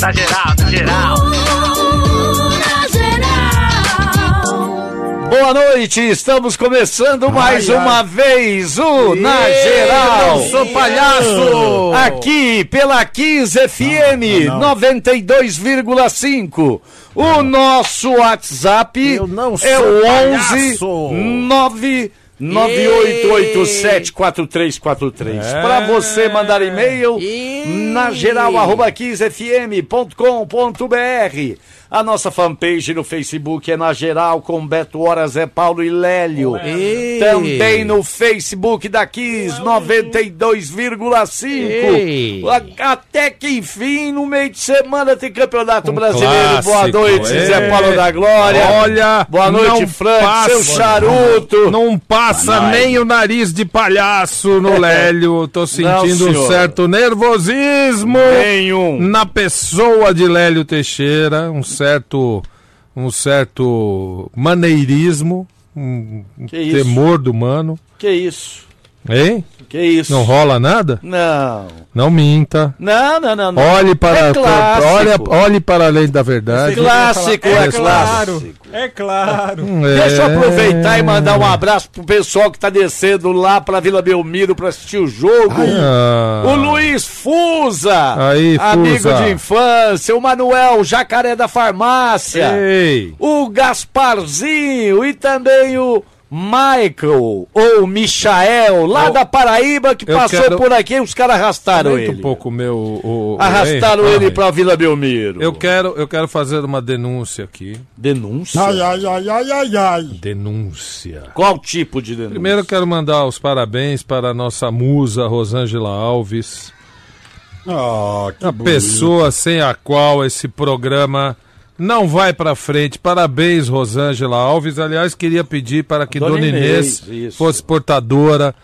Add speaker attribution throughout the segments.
Speaker 1: Na geral, na geral.
Speaker 2: Boa noite, estamos começando mais uma vez o Na Geral.
Speaker 3: Eu sou palhaço!
Speaker 2: Aqui pela 15 FM 92,5. O nosso WhatsApp
Speaker 3: Eu não
Speaker 2: é o 11
Speaker 3: palhaço.
Speaker 2: 9 98874343.
Speaker 3: É.
Speaker 2: Para você mandar e-mail
Speaker 3: E-
Speaker 2: na geral arroba 15fm.com.br. A nossa fanpage no Facebook é na geral com Beto Hora, Zé Paulo e Lélio.
Speaker 3: Ei.
Speaker 2: Também no Facebook da Kiss 92,5.
Speaker 3: Ei.
Speaker 2: A- Até que enfim, no meio de semana tem Campeonato
Speaker 3: Um
Speaker 2: Brasileiro. Boa
Speaker 3: clássico.
Speaker 2: noite, Zé
Speaker 3: Ei.
Speaker 2: Paulo da Glória.
Speaker 3: Olha,
Speaker 2: Boa noite,
Speaker 3: não
Speaker 2: Frank,
Speaker 3: passa-
Speaker 2: seu charuto.
Speaker 3: Não passa
Speaker 2: Vai.
Speaker 3: nem o nariz de palhaço no Lélio. Tô sentindo um
Speaker 2: senhor.
Speaker 3: certo nervosismo
Speaker 2: Nenhum.
Speaker 3: na pessoa de Lélio Teixeira, um certo um certo maneirismo, um
Speaker 2: Que isso?
Speaker 3: temor do mano.
Speaker 2: Que isso?
Speaker 3: Hein?
Speaker 2: Que isso?
Speaker 3: Não rola nada?
Speaker 2: Não.
Speaker 3: Não minta.
Speaker 2: Não, não, não. não.
Speaker 3: Olhe para,
Speaker 2: É clássico.
Speaker 3: olha, olhe para além da verdade.
Speaker 2: Clássico, é,
Speaker 3: É
Speaker 2: clássico.
Speaker 4: É claro.
Speaker 2: Deixa eu
Speaker 3: É.
Speaker 2: aproveitar e mandar um abraço pro pessoal que tá descendo lá pra Vila Belmiro pra assistir o jogo.
Speaker 3: Ah.
Speaker 2: O Luiz Fusa,
Speaker 3: Aí,
Speaker 2: amigo
Speaker 3: Fusa.
Speaker 2: de infância, o Manuel Jacaré da Farmácia,
Speaker 3: Ei!
Speaker 2: o Gasparzinho e também o Michael, ou Michael, lá
Speaker 3: Eu-
Speaker 2: da Paraíba, que passou
Speaker 3: quero-
Speaker 2: por aqui os caras arrastaram
Speaker 3: Aumenta
Speaker 2: ele.
Speaker 3: um pouco o meu. O, o-
Speaker 2: Arrastaram
Speaker 3: Ei,
Speaker 2: ele pra Vila Belmiro.
Speaker 3: Eu quero, eu quero fazer uma denúncia aqui.
Speaker 2: Denúncia?
Speaker 4: Ai, ai, ai, ai, ai, ai.
Speaker 3: Denúncia.
Speaker 2: Qual tipo de denúncia?
Speaker 3: Primeiro eu quero mandar os parabéns para a nossa musa Rosângela Alves,
Speaker 4: Ah, que
Speaker 3: a
Speaker 4: bonito.
Speaker 3: pessoa sem a qual esse programa não vai para frente. Parabéns, Rosângela Alves. Aliás, queria pedir para que
Speaker 2: Dona
Speaker 3: Dona,
Speaker 2: Inês,
Speaker 3: Inês, fosse portadora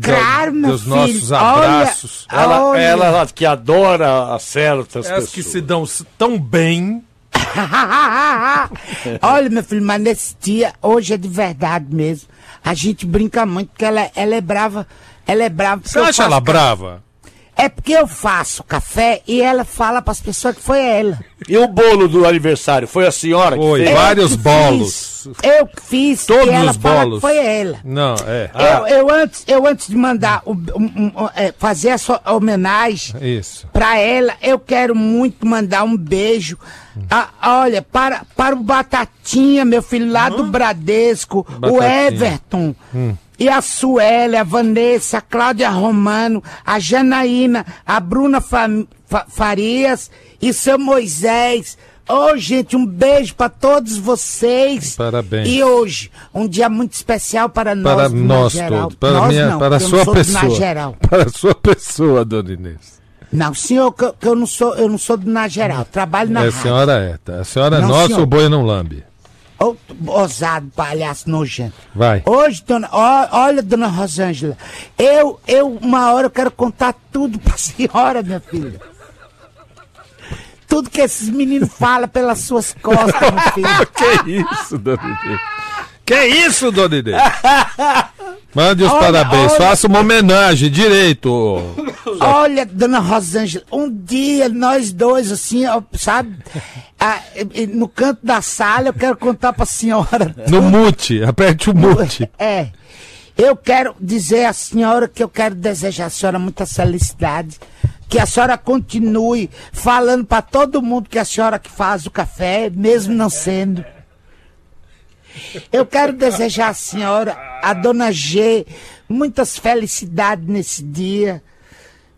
Speaker 5: Claro,
Speaker 3: dos
Speaker 5: filho.
Speaker 3: nossos
Speaker 5: Olha,
Speaker 3: abraços.
Speaker 2: Ela,
Speaker 5: Olha.
Speaker 2: ela que adora certas
Speaker 3: As
Speaker 2: pessoas.
Speaker 3: que se dão tão bem.
Speaker 5: Olha, meu filho, mas nesse dia, hoje é de verdade mesmo. A gente brinca muito, porque ela, ela é brava. Ela é brava.
Speaker 3: Você acha ela
Speaker 5: ca-
Speaker 3: brava?
Speaker 5: É porque eu faço café e ela fala pras pessoas que foi ela.
Speaker 2: E o bolo do aniversário? Foi a senhora que
Speaker 3: Foi,
Speaker 2: fez?
Speaker 5: Eu
Speaker 3: vários
Speaker 5: que
Speaker 3: bolos.
Speaker 5: Eu que fiz.
Speaker 3: Todos
Speaker 5: e ela
Speaker 3: os
Speaker 5: fala
Speaker 3: bolos.
Speaker 5: que foi ela.
Speaker 3: Não, é.
Speaker 5: Eu, eu, antes, eu antes de mandar o- um- um- um, é, fazer essa homenagem pra ela, eu quero muito mandar um beijo. Ah, olha, para, para o Batatinha, meu filho, lá do Bradesco, o
Speaker 3: Batatinha.
Speaker 5: Everton. E a Suélia, a Vanessa, a Cláudia Romano, a Janaína, a Bruna Fam- Fa- Farias e seu Moisés. Ô, gente, um beijo para todos vocês.
Speaker 3: Parabéns.
Speaker 5: E hoje, um dia muito especial para nós.
Speaker 3: Para nós todos. Para,
Speaker 5: Nós
Speaker 3: minha,
Speaker 5: não,
Speaker 3: para a sua pessoa.
Speaker 5: Geral.
Speaker 3: Para a sua pessoa, dona Inês.
Speaker 5: Não, senhor, que, eu- que eu não sou, eu não sou do Na Geral. Trabalho na
Speaker 3: É, a senhora é, tá? A senhora é nossa,
Speaker 5: senhor.
Speaker 3: o boi não lambe.
Speaker 5: Ô, ousado, palhaço nojento.
Speaker 3: Vai.
Speaker 5: Hoje, dona, ó, olha, dona Rosângela, eu, eu, uma hora eu quero contar tudo pra senhora, minha filha. Tudo que esses meninos falam pelas suas costas, meu filho.
Speaker 3: Que isso, dona? Que isso, dona Inês? Mande os
Speaker 5: Olha,
Speaker 3: parabéns.
Speaker 5: olha.
Speaker 3: Faça uma homenagem direito.
Speaker 5: Olha, dona Rosângela, um dia nós dois, assim, sabe, ah, no canto da sala, eu quero contar pra senhora.
Speaker 3: No mute. Aperte o mute.
Speaker 5: É. Eu quero dizer à senhora que eu quero desejar à senhora muita felicidade. Que a senhora continue falando para todo mundo que a senhora que faz o café, mesmo não sendo. Eu quero desejar à senhora, a dona G, muitas felicidades nesse dia.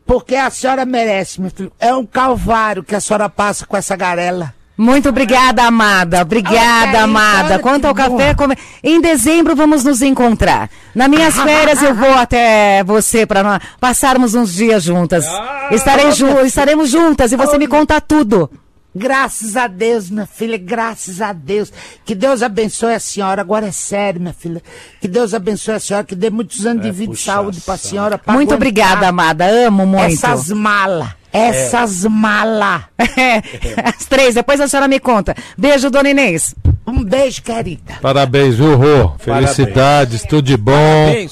Speaker 5: Porque a senhora merece, meu filho. É um calvário que a senhora passa com essa garela.
Speaker 6: Muito obrigada, amada. Obrigada,
Speaker 5: Olha,
Speaker 6: amada. Quanto ao café, come- em dezembro vamos nos encontrar. Nas minhas férias eu vou até você para passarmos uns dias juntas. Estarei ju- estaremos juntas e você me conta tudo.
Speaker 5: Graças a Deus, minha filha, graças a Deus. Que Deus abençoe a senhora. Agora é sério, minha filha. Que Deus abençoe a senhora, que dê muitos anos de vida e saúde pra senhora. pra
Speaker 6: Muito obrigada, amada. Amo muito.
Speaker 5: Essas malas. Essas malas.
Speaker 6: As três, depois a senhora me conta. Beijo, dona Inês.
Speaker 5: Um beijo, querida.
Speaker 3: Parabéns, viu, Rô? Felicidades, tudo de bom.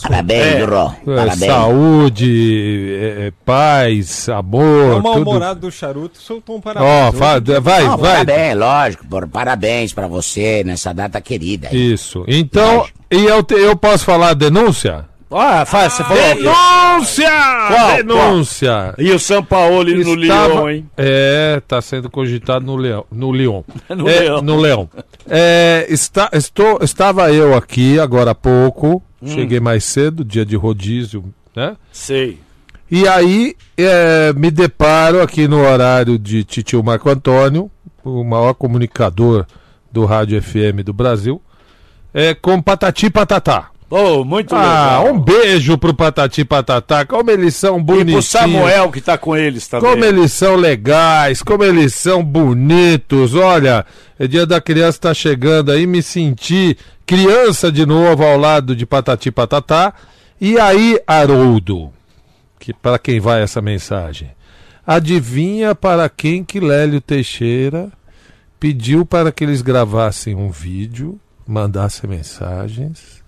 Speaker 5: Parabéns, Rô.
Speaker 3: É,
Speaker 5: Parabéns.
Speaker 3: saúde, é, é, paz,
Speaker 1: O
Speaker 3: amor, tudo.
Speaker 1: mal-humorado do charuto soltou um parabéns.
Speaker 3: fa- vai,
Speaker 5: Não,
Speaker 3: vai.
Speaker 5: Parabéns, lógico. por- Parabéns pra você nessa data querida. aí.
Speaker 3: Isso. Então, e eu, te- eu posso falar a denúncia?
Speaker 2: Ah, faz, você falou.
Speaker 3: Denúncia!
Speaker 2: Qual?
Speaker 3: denúncia!
Speaker 2: E o São Paulo no Lyon, hein?
Speaker 3: É, tá sendo cogitado no Leão. No Lyon.
Speaker 2: No
Speaker 3: É,
Speaker 2: Leão.
Speaker 3: No Leão. É, está, estou, estava eu aqui agora há pouco.
Speaker 2: Hum.
Speaker 3: Cheguei mais cedo, dia de rodízio, né?
Speaker 2: Sei.
Speaker 3: E aí é, me deparo aqui no horário de Titio Marco Antônio, o maior comunicador do Rádio FM do Brasil, é, com Patati Patatá.
Speaker 2: Oh, muito
Speaker 3: Ah,
Speaker 2: legal.
Speaker 3: um beijo pro Patati e Patatá, como eles são
Speaker 2: E
Speaker 3: bonitinhos.
Speaker 2: pro Samuel que tá com eles também.
Speaker 3: Como eles são legais, como eles são bonitos. Olha, é dia da criança tá chegando aí, me senti criança de novo ao lado de Patati e Patatá. E aí, Haroldo, que para quem vai essa mensagem? Adivinha para quem que Lélio Teixeira pediu para que eles gravassem um vídeo, mandassem mensagens?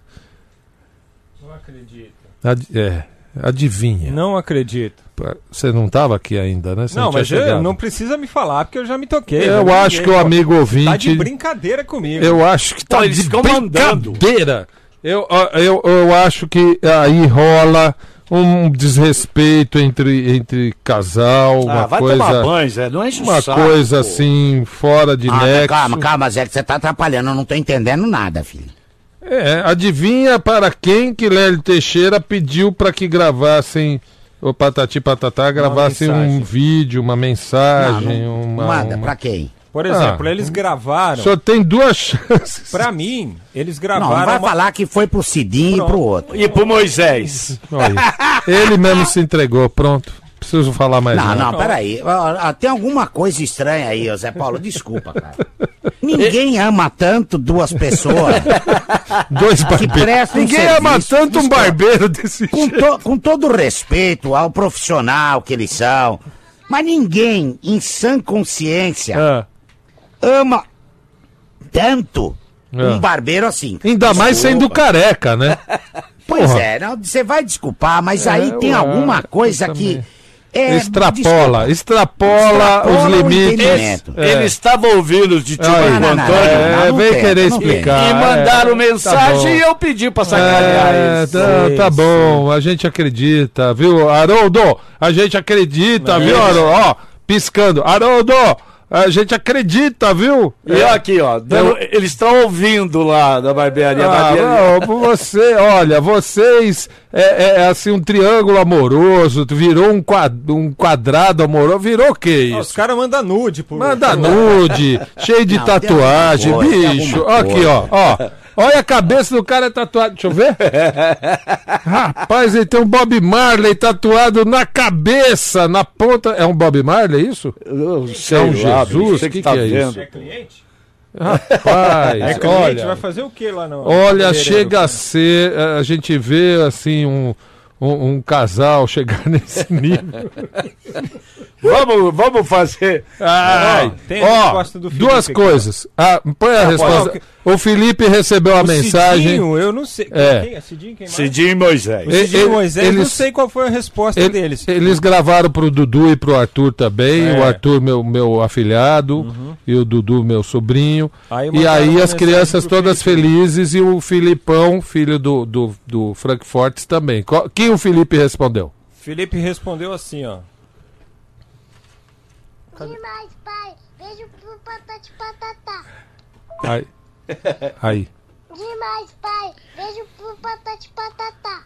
Speaker 1: Não acredito.
Speaker 3: Ad- é, adivinha.
Speaker 1: Não acredito.
Speaker 3: Você não estava aqui ainda, né? Você
Speaker 1: não,
Speaker 3: tinha
Speaker 1: mas eu, não precisa me falar, porque eu já me toquei.
Speaker 3: Eu acho que o amigo
Speaker 1: Tá
Speaker 3: ouvinte.
Speaker 1: de brincadeira comigo.
Speaker 3: eu acho que tá
Speaker 2: Pô,
Speaker 3: de brincadeira. Eu, eu, eu acho que aí rola um desrespeito entre, entre casal,
Speaker 2: Ah,
Speaker 3: uma
Speaker 2: vai tomar
Speaker 3: coisa.
Speaker 2: banho, Zé. Não enche
Speaker 3: Uma
Speaker 2: saco,
Speaker 3: coisa
Speaker 2: pô.
Speaker 3: assim, fora de
Speaker 5: Ah,
Speaker 3: nexo.
Speaker 5: calma, calma, Zé, que você tá atrapalhando. Eu não tô entendendo nada, filho.
Speaker 3: É, adivinha para quem que Lélio Teixeira pediu para que gravassem, o Patati Patatá gravassem um vídeo, uma
Speaker 5: Não,
Speaker 3: mensagem,
Speaker 5: não,
Speaker 3: uma.
Speaker 5: manda,
Speaker 3: uma-
Speaker 5: pra quem?
Speaker 1: Por exemplo,
Speaker 3: Ah.
Speaker 1: eles gravaram.
Speaker 3: Só tem duas chances.
Speaker 1: Pra mim, eles
Speaker 5: Não,
Speaker 1: gravaram.
Speaker 5: não vai
Speaker 1: uma-
Speaker 5: falar que foi pro Cidinho e pro outro.
Speaker 2: E pro Moisés.
Speaker 3: Ele mesmo se entregou, pronto. Preciso falar mais
Speaker 5: Não,
Speaker 3: nada.
Speaker 5: não, peraí. Ó, ó, Tem alguma coisa estranha aí, Zé Paulo. Desculpa, cara. Ninguém ama tanto duas pessoas.
Speaker 3: Dois
Speaker 5: que
Speaker 3: barbeiros.
Speaker 5: um
Speaker 3: Ninguém ama tanto um
Speaker 5: Desculpa.
Speaker 3: barbeiro desse
Speaker 5: com,
Speaker 3: jeito.
Speaker 5: to- com todo respeito ao profissional que eles são, mas ninguém, em sã consciência,
Speaker 3: Ah,
Speaker 5: ama tanto
Speaker 3: É.
Speaker 5: um barbeiro assim.
Speaker 3: ainda mais
Speaker 5: Desculpa.
Speaker 3: sendo careca, né?
Speaker 5: Pois
Speaker 3: Porra.
Speaker 5: é, não, você vai desculpar, mas
Speaker 3: É,
Speaker 5: aí tem
Speaker 3: eu
Speaker 5: alguma coisa que. É,
Speaker 3: extrapola,
Speaker 5: desculpa.
Speaker 3: extrapola,
Speaker 5: Extrapola
Speaker 3: os limites.
Speaker 5: entendimento.
Speaker 3: É.
Speaker 2: Ele estava ouvindo de tio. Marco
Speaker 5: Não, não, não,
Speaker 2: Antônio
Speaker 3: É,
Speaker 5: não
Speaker 3: vem
Speaker 5: tem,
Speaker 3: querer
Speaker 5: não tem.
Speaker 3: explicar.
Speaker 2: e mandaram
Speaker 3: é,
Speaker 2: mensagem
Speaker 3: tá
Speaker 2: e eu pedi pra sacanear
Speaker 3: É, tá, tá bom, a gente acredita, viu? Haroldo, a gente acredita, viu, Haroldo? Ó, piscando. Haroldo, a gente acredita, viu?
Speaker 2: E eu aqui, ó, dando- eles estão ouvindo lá da barbearia.
Speaker 3: Ah,
Speaker 2: barbearia.
Speaker 3: não, você, olha, vocês é, é assim um triângulo amoroso, virou um, quad- um quadrado amoroso, virou o que
Speaker 1: Ah, Os
Speaker 3: isso?
Speaker 1: caras mandam nude por
Speaker 3: Manda nude, cheio de
Speaker 5: Não,
Speaker 3: tatuagem,
Speaker 5: coisa,
Speaker 3: bicho. Aqui, ó, ó. Olha a cabeça do cara tatuado. Deixa eu ver. Rapaz, ele tem um Bob Marley tatuado na cabeça, na ponta. É um Bob Marley, isso?
Speaker 2: Eu sei
Speaker 3: É um
Speaker 2: lá,
Speaker 3: Jesus?
Speaker 2: você
Speaker 3: Que
Speaker 2: tá
Speaker 3: que é isso?
Speaker 2: vendo.
Speaker 1: É cliente?
Speaker 3: Rapaz,
Speaker 1: É cliente,
Speaker 3: olha.
Speaker 1: vai fazer o que lá no.
Speaker 3: Olha,
Speaker 1: no
Speaker 3: chega a ser. eh, A gente vê assim um, um, um casal chegar nesse nível.
Speaker 2: Vamos, vamos fazer.
Speaker 3: Ai,
Speaker 1: tem a
Speaker 3: ó,
Speaker 1: resposta do Felipe
Speaker 3: duas coisas. Ah, põe a resposta. O Felipe recebeu a
Speaker 1: O
Speaker 3: mensagem.
Speaker 1: Cidinho, eu não sei.
Speaker 3: É.
Speaker 1: Quem é Cidinho? Quem mais?
Speaker 2: Cidinho e Moisés.
Speaker 1: O
Speaker 3: E-
Speaker 1: Cidinho
Speaker 3: e-
Speaker 1: Moisés, não
Speaker 3: eles-
Speaker 1: sei qual foi a resposta
Speaker 3: Ele-
Speaker 1: deles.
Speaker 3: Eles gravaram pro Dudu e pro Arthur também.
Speaker 1: É.
Speaker 3: O Arthur, meu, meu afilhado, e o Dudu, meu sobrinho.
Speaker 1: Aí
Speaker 3: e aí as crianças todas
Speaker 1: Felipe.
Speaker 3: felizes e o Filipão, filho do, do, do Frank Fortes também. Qual- Quem o Felipe respondeu?
Speaker 1: Felipe respondeu assim, ó.
Speaker 7: Demais, pai. Beijo pro Patati Patatá.
Speaker 3: Aí. Aí.
Speaker 7: Demais, pai. Beijo pro Patati Patatá.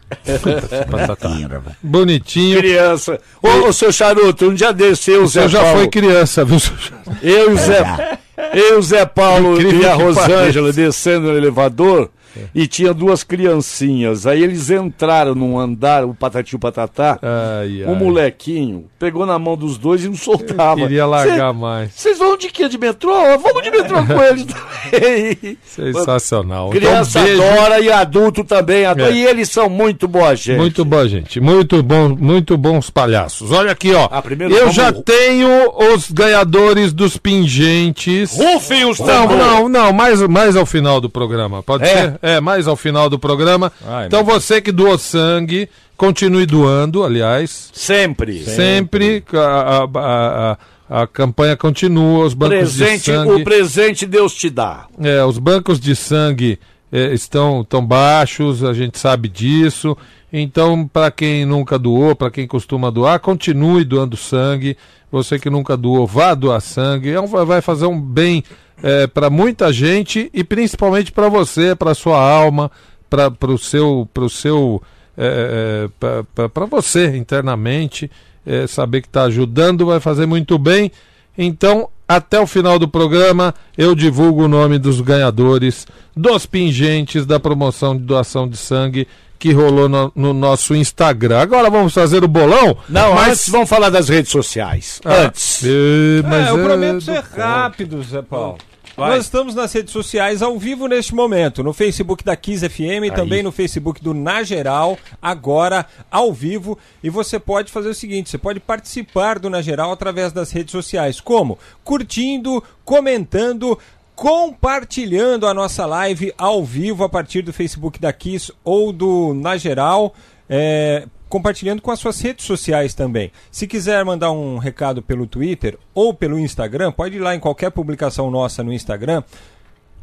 Speaker 5: Rapaz.
Speaker 3: Bonitinho.
Speaker 2: Criança. Ô, ô, seu charuto, um dia desse eu, Zé
Speaker 3: Você já
Speaker 2: Paulo,
Speaker 3: foi criança, viu? seu Charuto?
Speaker 2: eu e o Zé, eu, e o Zé Paulo
Speaker 3: Incrível
Speaker 2: e a
Speaker 3: que
Speaker 2: Rosângela descendo no elevador, e tinha duas criancinhas. Aí eles entraram num andar, o Patati o Patatá.
Speaker 3: Ai, ai.
Speaker 2: molequinho pegou na mão dos dois e não soltava.
Speaker 3: Queria largar
Speaker 2: Cê-
Speaker 3: mais.
Speaker 2: Vocês vão de quê? De metrô? Vamos de metrô com eles também.
Speaker 3: Sensacional.
Speaker 2: Criança
Speaker 3: então,
Speaker 2: adora e adulto também adora.
Speaker 3: É.
Speaker 2: E eles são muito boa gente.
Speaker 3: Muito bom, gente. Muito bom, muito bons palhaços. Olha aqui, ó.
Speaker 2: Ah, primeiro
Speaker 3: Eu
Speaker 2: vamos-
Speaker 3: já tenho os ganhadores dos pingentes.
Speaker 2: Rufem os
Speaker 3: Não,
Speaker 2: tambores.
Speaker 3: não, não, mais, mais ao final do programa. Pode
Speaker 2: É?
Speaker 3: ser? É, mais ao final do programa.
Speaker 1: Ai,
Speaker 3: então você que doou sangue, continue doando, aliás.
Speaker 2: Sempre.
Speaker 3: Sempre. A, a, a- a- a campanha continua, os bancos de
Speaker 2: Presente,
Speaker 3: sangue.
Speaker 2: o presente Deus te dá.
Speaker 3: É, os bancos de sangue é, estão tão baixos, a gente sabe disso. Então, para quem nunca doou, para quem costuma doar, continue doando sangue. Você que nunca doou, vá doar sangue. É um- vai fazer um bem para muita gente e principalmente para você, para sua alma, para o seu, pro seu é, para você internamente. é, saber que está ajudando vai fazer muito bem. Então, até o final do programa, eu divulgo o nome dos ganhadores dos pingentes da promoção de doação de sangue que rolou no, no nosso Instagram. Agora vamos fazer o bolão?
Speaker 2: Não,
Speaker 3: mas
Speaker 2: antes vamos falar das redes sociais.
Speaker 3: Ah,
Speaker 2: Antes.
Speaker 3: eh, mas
Speaker 1: é, eu
Speaker 3: é
Speaker 1: prometo ser
Speaker 3: conto.
Speaker 1: rápido, Zé Paulo.
Speaker 2: Vai.
Speaker 1: Nós estamos nas redes sociais ao vivo neste momento, no Facebook da Kiss FM e também no Facebook do Na Geral, agora ao vivo. E você pode fazer o seguinte: você pode participar do Na Geral através das redes sociais. Como? Curtindo, comentando, compartilhando a nossa live ao vivo a partir do Facebook da Kiss ou do Na Geral. é, compartilhando com as suas redes sociais também. Se quiser mandar um recado pelo Twitter ou pelo Instagram, pode ir lá em qualquer publicação nossa no Instagram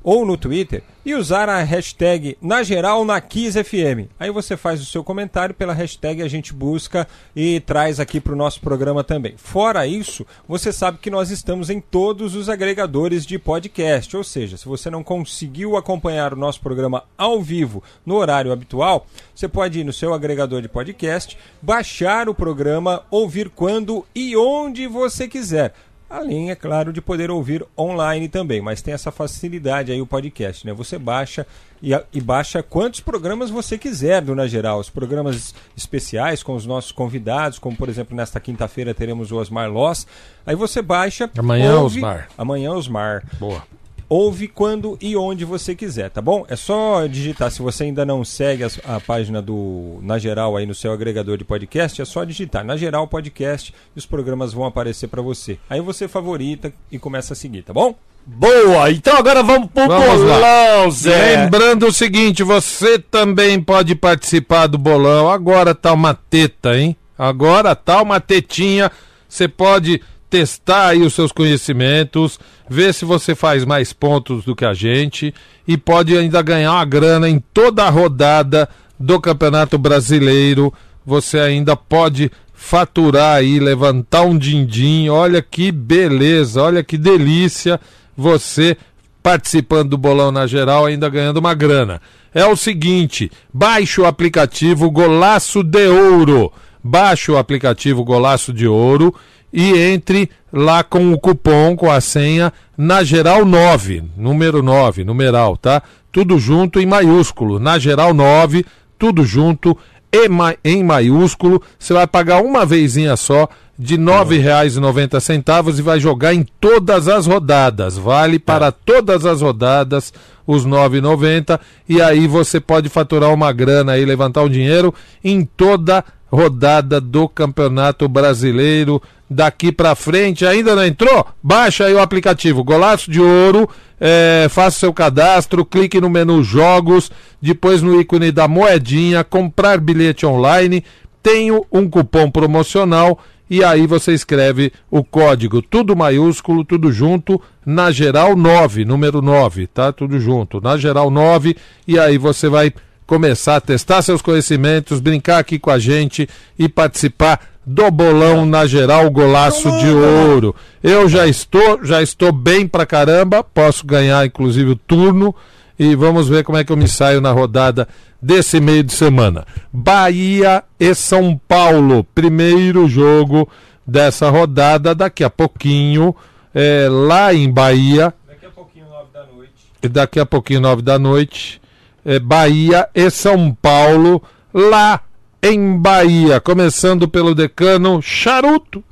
Speaker 1: ou no Twitter e usar a hashtag na geral na Kiss FM. Aí você faz o seu comentário pela hashtag a gente busca e traz aqui para o nosso programa também. Fora isso, você sabe que nós estamos em todos os agregadores de podcast, ou seja, se você não conseguiu acompanhar o nosso programa ao vivo no horário habitual, você pode ir no seu agregador de podcast, baixar o programa, ouvir quando e onde você quiser. Além, é claro, de poder ouvir online também, mas tem essa facilidade aí o podcast, né? Você baixa e, e baixa quantos programas você quiser do Na Geral. Os programas especiais com os nossos convidados, como por exemplo nesta quinta-feira teremos o Osmar Loss. Aí você baixa.
Speaker 3: Amanhã,
Speaker 1: ouve-
Speaker 3: Osmar.
Speaker 1: Amanhã, Osmar.
Speaker 3: Boa.
Speaker 1: Ouve quando e onde você quiser, tá bom? É só digitar. Se você ainda não segue as- a, página do Na Geral aí no seu agregador de podcast, é só digitar Na Geral Podcast e os programas vão aparecer pra você. Aí você favorita e começa a seguir, tá bom?
Speaker 2: Boa, então agora vamos pro
Speaker 3: Vamos lá.
Speaker 2: bolão, Zé.
Speaker 3: Lembrando o seguinte, você também pode participar do bolão. Agora tá uma teta, hein? Agora tá uma tetinha. Você pode testar aí os seus conhecimentos, ver se você faz mais pontos do que a gente e pode ainda ganhar uma grana em toda a rodada do Campeonato Brasileiro. Você ainda pode faturar aí, levantar um din-din. Olha que beleza, olha que delícia você participando do bolão na geral, ainda ganhando uma grana. É o seguinte: baixe o aplicativo Golaço de Ouro. Baixe o aplicativo Golaço de Ouro e entre lá com o cupom, com a senha, na geral 9, número 9, numeral, tá? Tudo junto em maiúsculo, na geral 9, tudo junto e em maiúsculo. Você vai pagar uma vezinha só de R$ 9,90 e vai jogar em todas as rodadas. Vale para todas as rodadas os R$ 9,90 e aí você pode faturar uma grana aí, levantar um dinheiro em toda rodada do Campeonato Brasileiro daqui para frente. Ainda não entrou? Baixa aí o aplicativo Golaço de Ouro, é, faça seu cadastro, clique no menu Jogos, depois no ícone da moedinha, comprar bilhete online. Tenho um cupom promocional e aí você escreve o código tudo maiúsculo, tudo junto, na geral 9, número 9, tá? Tudo junto, na geral 9, e aí você vai começar a testar seus conhecimentos, brincar aqui com a gente e participar do bolão na geral golaço de ouro. Eu já estou, já estou bem pra caramba, posso ganhar inclusive o turno e vamos ver como é que eu me saio na rodada desse meio de semana. Bahia e São Paulo, primeiro jogo dessa rodada daqui a pouquinho, é, lá em Bahia,
Speaker 1: Daqui a pouquinho, nove da noite.
Speaker 3: e daqui a pouquinho, nove da noite. É, Bahia e São Paulo, lá em Bahia. Começando pelo decano Charuto.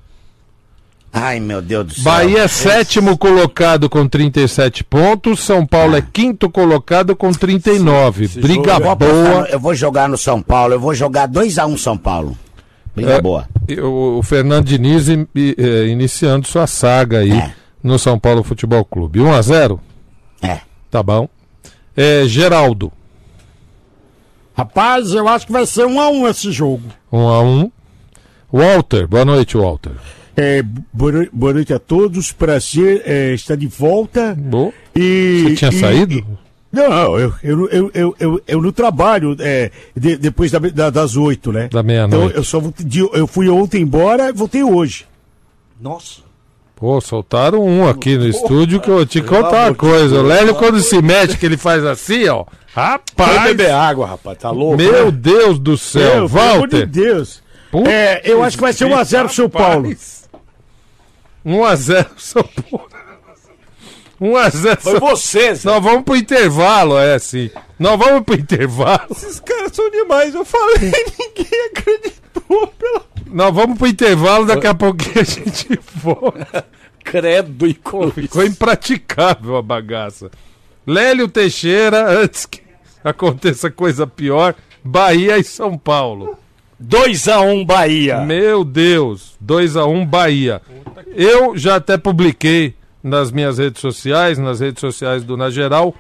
Speaker 2: Ai, meu Deus do céu.
Speaker 3: Bahia é sétimo colocado com 37 pontos, São Paulo é quinto colocado com 39. Briga
Speaker 2: Eu vou, apostar
Speaker 3: boa.
Speaker 2: eu vou jogar no São Paulo, eu vou jogar 2x1 São Paulo. Briga
Speaker 3: É,
Speaker 2: boa.
Speaker 3: e O, o Fernando Diniz in- eh, iniciando sua saga aí
Speaker 2: É.
Speaker 3: no São Paulo Futebol Clube. 1 a 0
Speaker 2: É.
Speaker 3: Tá bom. É, Geraldo,
Speaker 4: Rapaz, eu acho que vai ser um a um esse jogo.
Speaker 3: 1 a 1 Walter, boa noite, Walter.
Speaker 4: É, boa, no- boa noite a todos, prazer é, estar de volta.
Speaker 3: Boa.
Speaker 4: E,
Speaker 3: Você tinha
Speaker 4: e-
Speaker 3: saído?
Speaker 4: e- não, eu, eu, eu, eu, eu, eu no trabalho é, de- depois da- da- das oito, né?
Speaker 3: Da meia-noite.
Speaker 4: Então eu só eu fui ontem embora e voltei hoje.
Speaker 2: Nossa.
Speaker 3: Pô, soltaram um aqui no estúdio que eu vou te contar uma coisa. O Lélio, quando se mete, que ele faz assim, ó.
Speaker 2: Vai
Speaker 3: Rapaz!
Speaker 2: beber água, rapaz, tá louco?
Speaker 3: Meu Deus do céu,
Speaker 4: Meu, pelo amor de
Speaker 3: Walter!
Speaker 4: Deus.
Speaker 3: Puta
Speaker 4: É, eu acho que vai ser 1x0 São Paulo.
Speaker 3: 1x0 São Paulo. 1x0
Speaker 2: Foi
Speaker 3: São
Speaker 2: você, Zé.
Speaker 3: Nós vamos pro intervalo, é assim. Nós vamos pro intervalo.
Speaker 1: Esses caras são demais, eu falei, ninguém acreditou. Pela...
Speaker 3: Nós vamos pro intervalo, daqui a pouquinho a gente volta.
Speaker 2: Credo e Clóvis.
Speaker 3: Ficou impraticável a bagaça. Lélio Teixeira, antes que aconteça coisa pior, Bahia e São Paulo.
Speaker 2: 2x1 Bahia.
Speaker 3: Meu Deus, 2 a 1 Bahia. Eu já até publiquei nas minhas redes sociais, nas redes sociais do Na Geral,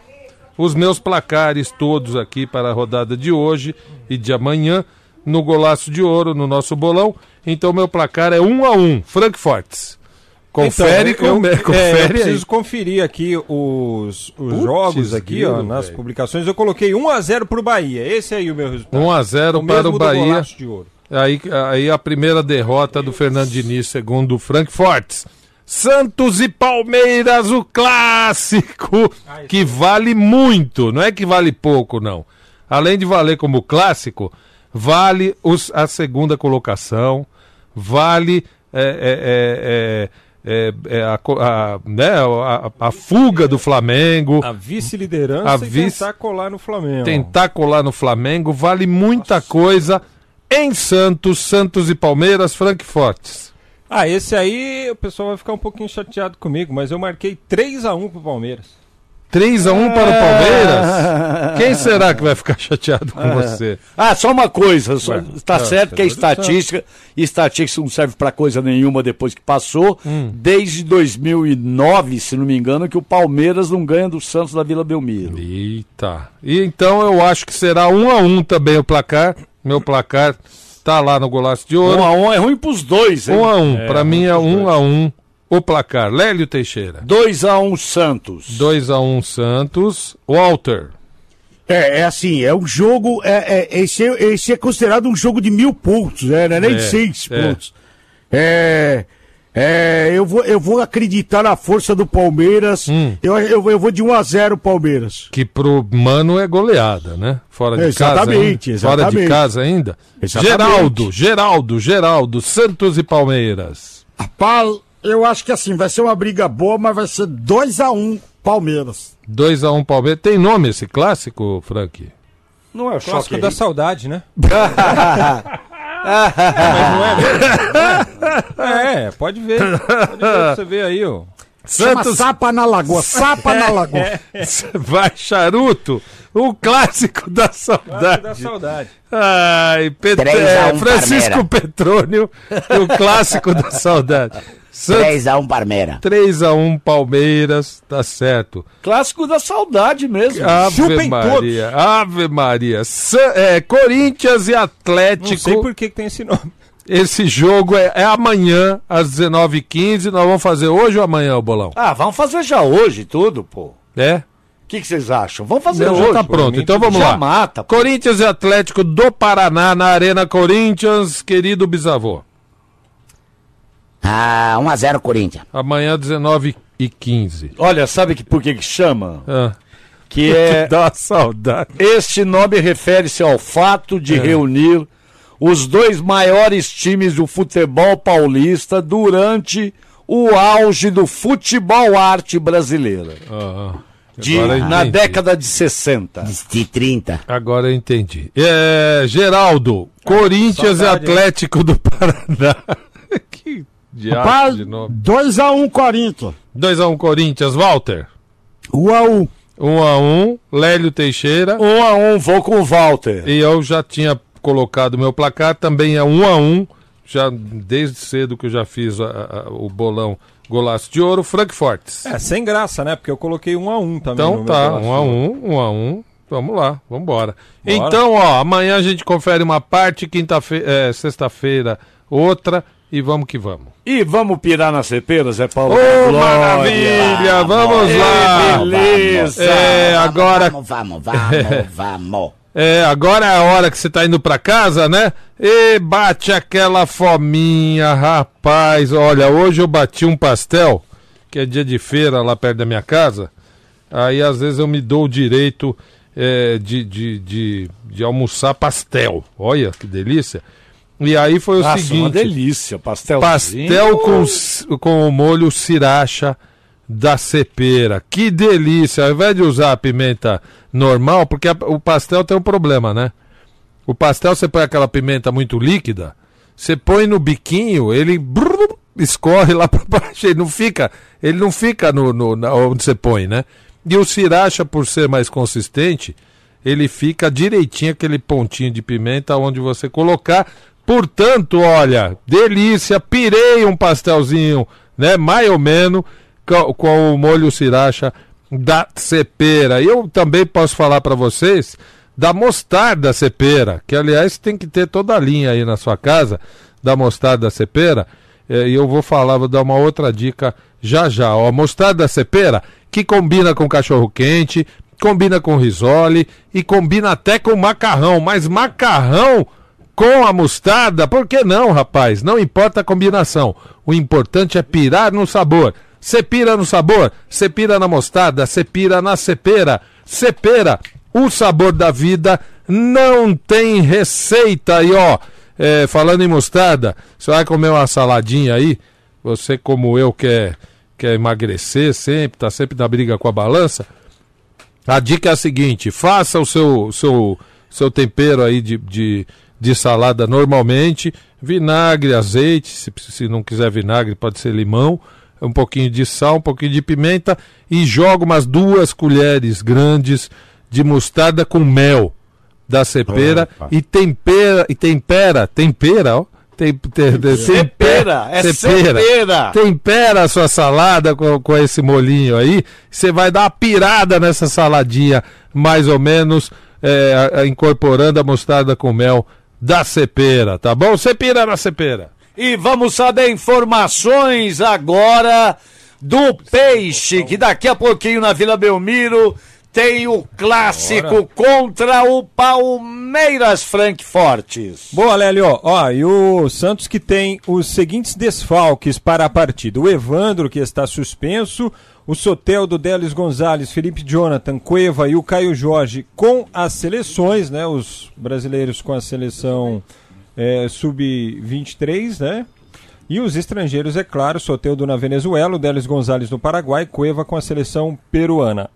Speaker 3: os meus placares todos aqui para a rodada de hoje e de amanhã no Golaço de Ouro, no nosso bolão. Então meu placar é 1 a 1 Frankfurt. Confere,
Speaker 1: Então, eu,
Speaker 3: come-
Speaker 1: eu, é, eu
Speaker 3: confere aí.
Speaker 1: preciso conferir aqui os, os jogos aqui, ó,
Speaker 3: grilo,
Speaker 1: nas
Speaker 3: velho.
Speaker 1: publicações. Eu coloquei 1x0 pro Bahia. Esse aí é o meu resultado.
Speaker 3: 1 a 0
Speaker 1: o
Speaker 3: para o Bahia. Aí, aí a primeira derrota do Fernando Diniz, segundo o Frankfurt. Santos e Palmeiras, o clássico, que vale muito, não é que vale pouco, não. Além de valer como clássico, vale os- a segunda colocação, vale é, é, é, é, é, a, a, né, a, a fuga do Flamengo,
Speaker 1: A vice-liderança
Speaker 3: A
Speaker 1: e
Speaker 3: vice-
Speaker 1: tentar colar no Flamengo.
Speaker 3: tentar colar no Flamengo, vale muita coisa em Santos, Santos e Palmeiras, Frankfurt.
Speaker 1: Ah, esse aí o pessoal vai ficar um pouquinho chateado comigo, mas eu marquei 3x1 pro Palmeiras.
Speaker 3: 3 a 1 para o Palmeiras? Quem será que vai ficar chateado com você?
Speaker 2: Ah, só uma coisa, só,
Speaker 3: Ué,
Speaker 2: tá
Speaker 3: ah,
Speaker 2: certo que a
Speaker 3: você tá
Speaker 2: estatística, estatística não serve pra coisa nenhuma depois que passou,
Speaker 3: Hum.
Speaker 2: desde 2009, se não me engano, que o Palmeiras não ganha do Santos da Vila Belmiro.
Speaker 3: Eita. E então eu acho que será 1 a 1 também o placar. Meu placar tá lá no golaço de ouro.
Speaker 2: 1 a 1 é ruim pros dois, hein?
Speaker 3: 1 a 1. Para mim é 1 a 1 o placar. Lélio Teixeira.
Speaker 2: 2 a 1 Santos.
Speaker 3: 2 a 1 Santos. Walter.
Speaker 4: É, é assim, é um jogo. É, é- esse, é, esse é considerado um jogo de mil pontos, né? Não é nem
Speaker 3: É,
Speaker 4: seis
Speaker 3: é.
Speaker 4: pontos. É. É, eu vou, eu vou acreditar na força do Palmeiras.
Speaker 3: Hum.
Speaker 4: Eu, eu, eu vou de 1 a 0 Palmeiras.
Speaker 3: Que pro Mano é goleada, né? Fora de
Speaker 4: Exatamente,
Speaker 3: casa. ainda. Fora de
Speaker 4: exatamente.
Speaker 3: casa ainda.
Speaker 4: Exatamente.
Speaker 3: Geraldo, Geraldo, Geraldo, Santos e Palmeiras.
Speaker 4: Rapaz, eu acho que assim, vai ser uma briga boa, mas vai ser 2 a 1 Palmeiras.
Speaker 3: 2 a 1 Palmeiras. Tem nome esse clássico, Frank?
Speaker 2: Não é o
Speaker 1: Clássico
Speaker 2: choque
Speaker 1: da
Speaker 2: aí?
Speaker 1: saudade, né? É, pode ver. Pode ver você ver aí, ó.
Speaker 4: Chama
Speaker 3: Santos
Speaker 4: Sapa na Lagoa, Sapa na Lagoa.
Speaker 3: vai charuto, o clássico da
Speaker 1: Clássico
Speaker 3: saudade.
Speaker 1: da saudade.
Speaker 3: Ai, Pet...
Speaker 2: 3 a 1
Speaker 3: é, Francisco
Speaker 2: Palmeira.
Speaker 3: Petrônio, o clássico da saudade. Santos
Speaker 2: 3x1 Palmeira.
Speaker 3: 3 a 1 Palmeiras, tá certo.
Speaker 2: Clássico da saudade mesmo.
Speaker 3: Ave
Speaker 1: Chupem
Speaker 3: Maria, Ave Maria. Sa- é, Corinthians e
Speaker 1: Não
Speaker 3: Atlético.
Speaker 1: sei por que, que tem esse nome.
Speaker 3: Esse jogo é, é amanhã, às 19h15. Nós vamos fazer hoje ou amanhã o bolão?
Speaker 2: Ah, vamos fazer já hoje tudo, pô. O
Speaker 3: É?
Speaker 2: que que vocês acham? Vamos fazer
Speaker 3: Não,
Speaker 2: hoje.
Speaker 3: já tá pronto. Então vamos
Speaker 2: Já
Speaker 3: lá.
Speaker 2: mata, pô.
Speaker 3: Corinthians e Atlético do Paraná na Arena Corinthians, querido bisavô.
Speaker 8: Ah, 1x0 Corinthians.
Speaker 3: Amanhã, 19h15.
Speaker 2: Olha, sabe que, por que que chama?
Speaker 3: Ah,
Speaker 2: Que é...
Speaker 3: dá saudade.
Speaker 2: Este nome refere-se ao fato
Speaker 3: É.
Speaker 2: de reunir os dois maiores times do futebol paulista durante o auge do futebol arte brasileira.
Speaker 3: Ah,
Speaker 2: De,
Speaker 3: Agora eu
Speaker 2: na
Speaker 3: entendi.
Speaker 2: década de 60.
Speaker 4: De 30.
Speaker 3: Agora eu entendi. É, Geraldo, Corinthians e? Atlético do Paraná. que diabo de nome.
Speaker 4: 2x1 Corinthians.
Speaker 3: 2x1 Corinthians, Walter.
Speaker 4: 1x1.
Speaker 3: 1x1, Lélio Teixeira.
Speaker 2: Um a um, vou com o Walter.
Speaker 3: E eu já tinha colocado meu placar, também é 1 a 1 já desde cedo que eu já fiz a- a- o bolão golaço de ouro, Frankfortes.
Speaker 1: É, sem graça, né? Porque eu coloquei um a um também. no
Speaker 3: Então
Speaker 1: meu
Speaker 3: tá. 1 a 1 1 a 1 Vamos lá, vamos embora.
Speaker 1: Bora.
Speaker 3: Então, ó, amanhã a gente confere uma parte, quinta-feira, é, sexta-feira outra e vamos que vamos.
Speaker 2: E vamos pirar na cepeira, Zé Paulo?
Speaker 3: Ô,
Speaker 2: Glória.
Speaker 3: maravilha, vamos
Speaker 2: Ei,
Speaker 3: lá.
Speaker 2: beleza.
Speaker 3: É, agora
Speaker 5: Vamos, vamos, vamos, vamos.
Speaker 3: É, agora é a hora que você tá indo pra casa, né? E bate aquela fominha, rapaz. Olha, hoje eu bati um pastel, que é dia de feira lá perto da minha casa. Aí às vezes eu me dou o direito é, de, de, de, de almoçar pastel. Olha que delícia. E aí foi o
Speaker 2: Nossa, uma
Speaker 3: seguinte:
Speaker 2: delícia, pastel.
Speaker 3: pastel com, com o molho sriracha da cepera. Que delícia! Ao invés de usar a pimenta normal, porque a- o pastel tem um problema, né? O pastel você põe aquela pimenta muito líquida, você põe no biquinho, ele escorre lá para baixo, ele não fica, ele não fica no, no- na- onde você põe, né? E o sriracha, por ser mais consistente, ele fica direitinho aquele pontinho de pimenta onde você colocar. Portanto, olha, delícia, pirei um pastelzinho, né, mais ou menos, com, o molho sriracha da cepera. Eu também posso falar para vocês da mostarda cepera, que aliás tem que ter toda a linha aí na sua casa da mostarda cepera. Eh, E eu vou falar, vou dar uma outra dica já já. Ó, mostarda cepera que combina com cachorro quente, combina com risole e combina até com macarrão, mas macarrão com a mostarda, por que não, rapaz? Não importa a combinação. O importante é pirar no sabor. Você pira no sabor, você pira na mostarda, você pira na cepera. Cepera, o sabor da vida não tem receita. E ó, é, falando em mostarda, você vai comer uma saladinha aí, você como eu quer, quer emagrecer sempre, tá sempre na briga com a balança. A dica é a seguinte: faça o seu, seu, seu tempero aí de, de, de salada normalmente, vinagre, azeite, se, se não quiser vinagre, pode ser limão, um pouquinho de sal, um pouquinho de pimenta e joga umas duas colheres grandes de mostarda com mel da cepera
Speaker 4: Opa.
Speaker 3: e tempera, e tempera, tempera, ó. Tem, tem, tem-
Speaker 2: Cepera, é cepera.
Speaker 3: Tempera a sua salada com, com esse molinho aí. Você vai dar uma pirada nessa saladinha, mais ou menos, é, a- a- incorporando a mostarda com mel da cepera, tá bom? Você pira na cepera.
Speaker 2: E vamos saber informações agora do Peixe, que daqui a pouquinho na Vila Belmiro tem o clássico contra o Palmeiras Frankfortes.
Speaker 1: Boa, Lélio. Ó, e o Santos que tem os seguintes desfalques para a partida. O Evandro, que está suspenso. O Soteldo, Delis Gonzalez, Felipe Jonathan, Cueva e o Caio Jorge com as seleções, né? Os brasileiros com a seleção é, sub-23, né? E os estrangeiros, é claro, Soteldo na Venezuela, o Delis Gonzalez no Paraguai, Cueva com a seleção peruana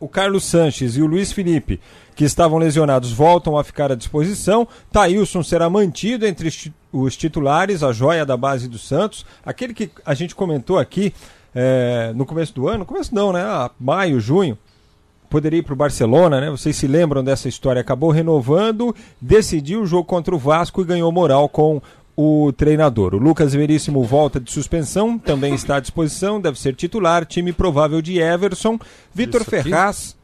Speaker 1: o Carlos Sanches e o Luiz Felipe, que estavam lesionados, voltam a ficar à disposição. Taílson será mantido entre os ti- os titulares, a joia da base do Santos, aquele que a gente comentou aqui é, no começo do ano, no começo não, né? Ah, maio, junho, poderia ir para o Barcelona, né? Vocês se lembram dessa história? Acabou renovando, decidiu o jogo contra o Vasco e ganhou moral com o treinador. O Lucas Veríssimo volta de suspensão, também está à disposição, deve ser titular. Time provável de Everson, Vitor? Ferraz,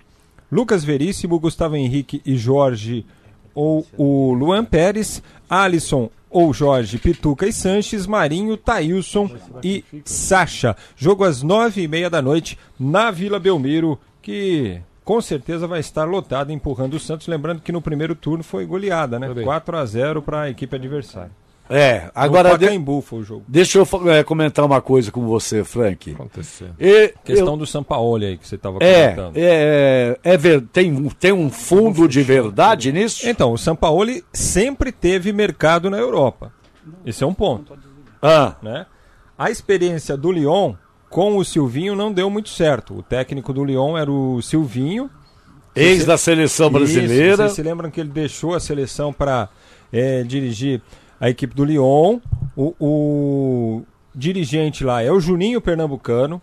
Speaker 1: Lucas Veríssimo, Gustavo Henrique e Jorge ou o Luan Pérez, Alisson ou Jorge, Pituca e Sanches, Marinho, Taílson e Sacha. Jogo às nove e meia da noite na Vila Belmiro, que com certeza vai estar lotado empurrando o Santos. Lembrando que no primeiro turno foi goleada, né?
Speaker 3: Peraí.
Speaker 1: 4 a 0 para a equipe adversária.
Speaker 2: É, agora
Speaker 1: no
Speaker 2: de-
Speaker 1: Pacaembu foi o jogo.
Speaker 2: deixa eu é, comentar uma coisa com você, Frank.
Speaker 3: Acontecendo.
Speaker 2: E,
Speaker 1: Questão
Speaker 2: eu-
Speaker 1: do Sampaoli aí que você estava
Speaker 2: é,
Speaker 1: comentando.
Speaker 2: é, é ver, tem, um- tem um fundo de verdade nisso?
Speaker 1: Então, o Sampaoli sempre teve mercado na Europa. Esse é um ponto.
Speaker 2: Ah,
Speaker 1: né? A experiência do Lyon com o Silvinho não deu muito certo. O técnico do Lyon era o Silvinho.
Speaker 2: Ex da seleção brasileira.
Speaker 1: Isso, vocês se lembram que ele deixou a seleção para é, dirigir a equipe do Lyon. O, o dirigente lá é o Juninho Pernambucano.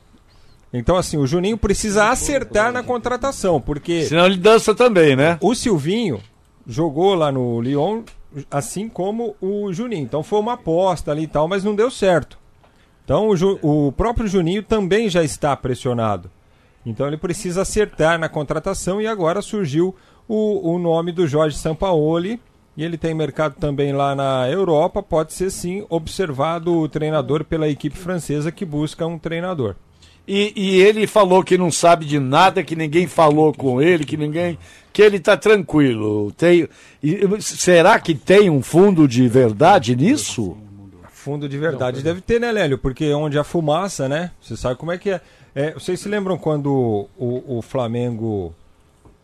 Speaker 1: Então, assim, o Juninho precisa acertar na contratação, porque
Speaker 2: Senão ele dança também, né?
Speaker 1: o Silvinho jogou lá no Lyon, assim como o Juninho. Então foi uma aposta ali e tal, mas não deu certo. Então o, Ju- o próprio Juninho também já está pressionado. Então ele precisa acertar na contratação e agora surgiu o, o nome do Jorge Sampaoli. E ele tem mercado também lá na Europa. Pode ser sim observado o treinador pela equipe francesa que busca um treinador.
Speaker 2: E, e ele falou que não sabe de nada, que ninguém falou com ele, que ninguém. que ele tá tranquilo. Tem, e- será que tem um fundo de verdade nisso?
Speaker 1: Fundo de verdade deve ter, né, Lélio? Porque onde há fumaça, né? Você sabe como é que é. é vocês se lembram quando o, o Flamengo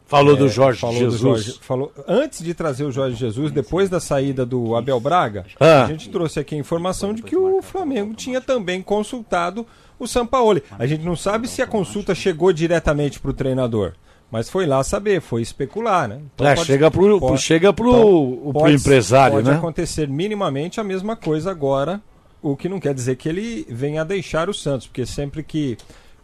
Speaker 2: Falou
Speaker 1: é,
Speaker 2: do Jorge
Speaker 1: falou
Speaker 2: Jesus.
Speaker 1: do Jorge- falou, antes de trazer o Jorge Jesus, depois da saída do Abel Braga,
Speaker 2: Ah.
Speaker 1: a gente trouxe aqui a informação de que o Flamengo tinha também consultado o Sampaoli. A gente não sabe se a consulta chegou diretamente para o treinador, mas foi lá saber, foi especular, né? Então
Speaker 2: É,
Speaker 1: pode-
Speaker 2: chega pro,
Speaker 1: pode-
Speaker 2: chega pro,
Speaker 1: então,
Speaker 2: pro
Speaker 1: pode-
Speaker 2: empresário,
Speaker 1: pode
Speaker 2: né?
Speaker 1: acontecer minimamente a mesma coisa agora, o que não quer dizer que ele venha a deixar o Santos, porque sempre que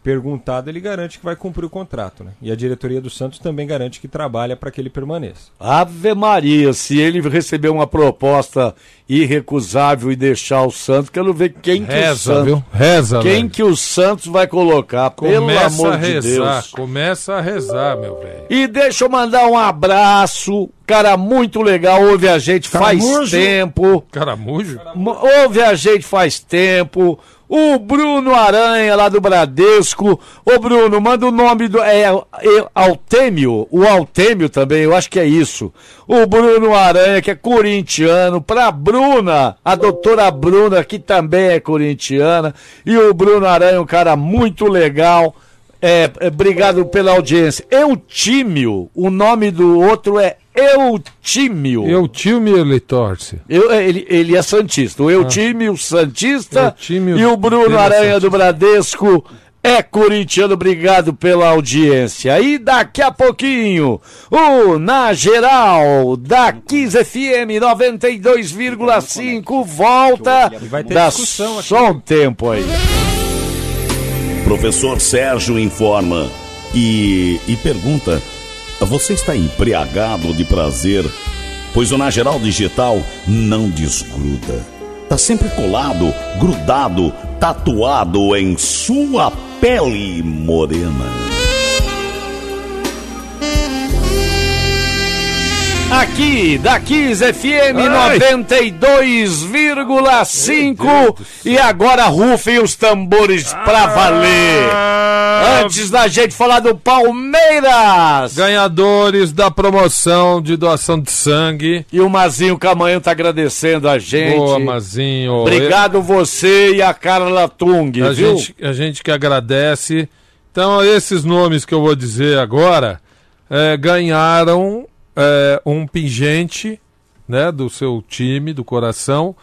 Speaker 1: perguntado ele garante que vai cumprir o contrato, né? E a diretoria do Santos também garante que trabalha para que ele permaneça.
Speaker 2: Ave Maria, se ele receber uma proposta irrecusável e deixar o Santos, quero ver quem que o
Speaker 3: Reza,
Speaker 2: Santos,
Speaker 3: viu? Reza,
Speaker 2: quem
Speaker 3: velho.
Speaker 2: que o Santos vai colocar, pelo
Speaker 3: Começa
Speaker 2: amor
Speaker 3: a
Speaker 2: de
Speaker 3: rezar,
Speaker 2: Deus.
Speaker 3: começa a rezar, meu velho.
Speaker 2: E deixa eu mandar um abraço, cara muito legal, ouve a gente faz
Speaker 4: Caramujo.
Speaker 2: tempo.
Speaker 3: Caramujo?
Speaker 2: Ouve a gente faz tempo. O Bruno Aranha, lá do Bradesco. Ô, Bruno, manda o nome do. É, é Altêmio. O Altêmio também, eu acho que é isso. O Bruno Aranha, que é corintiano. Pra Bruna, a doutora Bruna, que também é corintiana. E o Bruno Aranha, um cara muito legal. É, é, obrigado pela audiência. Eutímio, o nome do outro é Eutímio.
Speaker 3: Eu tio me ele torce.
Speaker 2: Eu, ele, ele é Santista. O Eutímio Santista
Speaker 3: Eutímio
Speaker 2: e o Bruno Aranha do Bradesco é corintiano. Obrigado pela audiência. E daqui a pouquinho, o Na Geral da Kiss FM 92,5 volta.
Speaker 1: E vai ter
Speaker 2: Dá
Speaker 1: discussão aqui.
Speaker 2: só um tempo aí.
Speaker 8: Professor Sérgio informa e, e pergunta: Você está embriagado de prazer? Pois o Na Geral Digital não desgruda. Está sempre colado, grudado, tatuado em sua pele morena.
Speaker 2: Aqui, da Kiss FM
Speaker 3: Ai.
Speaker 2: 92,5 e agora rufem os tambores pra valer.
Speaker 3: Ah,
Speaker 2: Antes da gente falar do Palmeiras.
Speaker 3: Ganhadores da promoção de doação de sangue.
Speaker 2: E o Mazinho Camanhão tá agradecendo a gente.
Speaker 3: Boa, Mazinho.
Speaker 2: Obrigado você e a Carla Tung,
Speaker 3: A
Speaker 2: viu?
Speaker 3: gente, a gente que agradece. Então, esses nomes que eu vou dizer agora é, ganharam é, um pingente né, do seu time, do coração,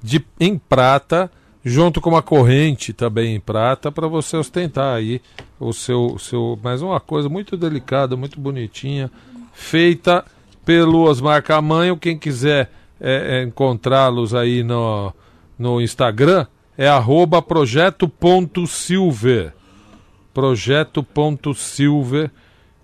Speaker 3: de, em prata, junto com uma corrente também em prata, para você ostentar aí o seu, seu. Mas uma coisa muito delicada, muito bonitinha, feita pelo Osmar Camanho. Quem quiser é, é, encontrá-los aí no, no Instagram, é projeto.silver. Projeto.silver.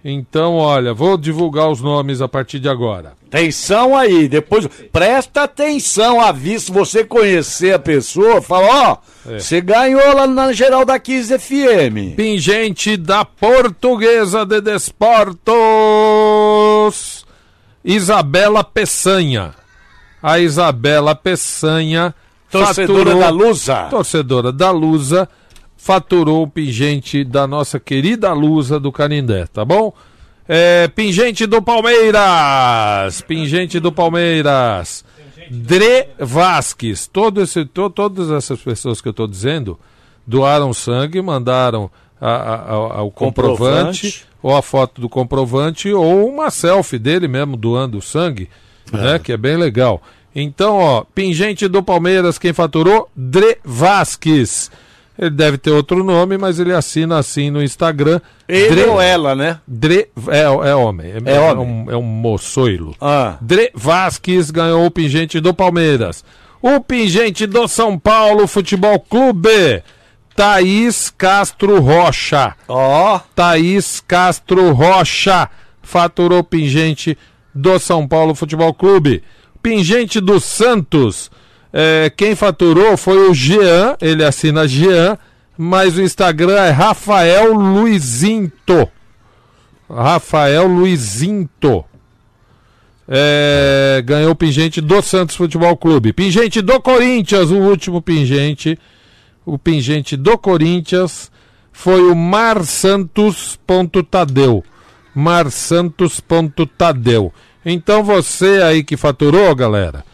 Speaker 3: Então, olha, vou divulgar os nomes a partir de agora.
Speaker 2: Atenção aí, depois presta atenção à vista, você conhecer a pessoa, fala, ó,
Speaker 3: É.
Speaker 2: você ganhou lá na geral da Kiss FM.
Speaker 3: Pingente da Portuguesa de Desportos, Isabela Peçanha. A Isabela Peçanha,
Speaker 2: Torcedora
Speaker 3: faturou-
Speaker 2: da Lusa.
Speaker 3: torcedora da Lusa, faturou o pingente da nossa querida Lusa do Canindé, tá bom? É, pingente do Palmeiras, pingente do Palmeiras, Dre Vasques, todo esse, to- todas essas pessoas que eu estou dizendo doaram sangue, mandaram a- a- a- o comprovante,
Speaker 2: Comprovante.
Speaker 3: ou a foto do comprovante ou uma selfie dele mesmo doando sangue, né, que é bem legal. Então, ó, pingente do Palmeiras, quem faturou? Dre Vasques. Ele deve ter outro nome, mas ele assina assim no Instagram.
Speaker 2: Ele
Speaker 3: Dre-
Speaker 2: ou ela, né?
Speaker 3: Dre, é, é homem. É,
Speaker 2: É
Speaker 3: é
Speaker 2: homem.
Speaker 3: um, é um moçoilo.
Speaker 2: Ah.
Speaker 3: Dre Vasques ganhou o pingente do Palmeiras. O pingente do São Paulo Futebol Clube. Thaís Castro Rocha.
Speaker 2: Ó.
Speaker 3: Thaís Castro Rocha faturou pingente do São Paulo Futebol Clube. Pingente do Santos. É, quem faturou foi o Jean, ele assina Jean, mas o Instagram é Rafael Luizinto. Rafael Luizinto. É, ganhou o pingente do Santos Futebol Clube. Pingente do Corinthians, o último pingente. O pingente do Corinthians foi o Mar Santos ponto Tadeu. Mar Santos ponto Tadeu. Então você aí que faturou, galera,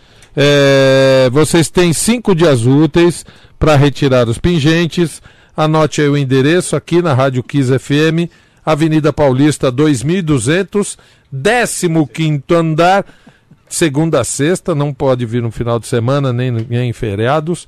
Speaker 3: é, vocês têm cinco dias úteis para retirar os pingentes. Anote aí o endereço aqui na Rádio Kiss FM, Avenida Paulista 2200, 15 andar, segunda a sexta, não pode vir no final de semana nem, nem em feriados.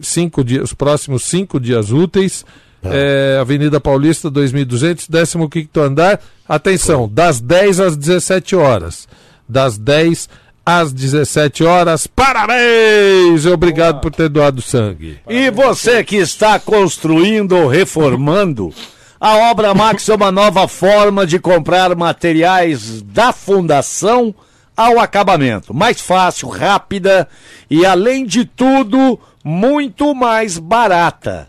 Speaker 3: Cinco dias, os próximos cinco dias úteis. É, Avenida Paulista 2200, 15 andar. Atenção, das 10 às 17 horas. Das 10 às 17 horas. Parabéns! Obrigado por ter doado sangue.
Speaker 2: E você que está construindo ou reformando, a Obra Max é uma nova forma de comprar materiais da fundação ao acabamento. Mais fácil, rápida e, além de tudo, muito mais barata.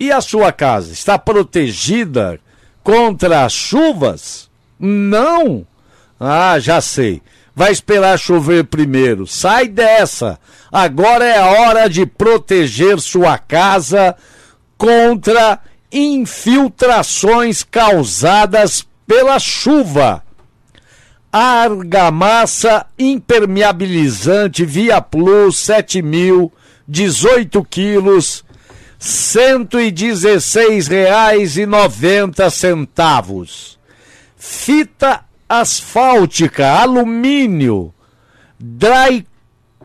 Speaker 2: E a sua casa está protegida contra as chuvas? Não! Ah, já sei. Vai esperar chover primeiro. Sai dessa! Agora é a hora de proteger sua casa contra infiltrações causadas pela chuva. Argamassa impermeabilizante Via Plus 7000, 18 quilos, R$ 116,90. Fita asfáltica, alumínio, dry,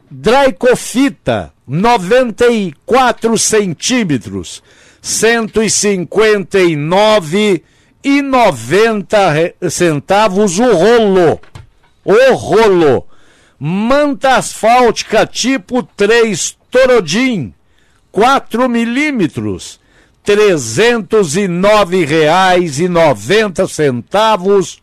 Speaker 2: Draicofita, 94 centímetros, 159 e 90 re- centavos o rolo. O rolo. Manta asfáltica tipo 3 Torodim, 4 milímetros, R$ 309,90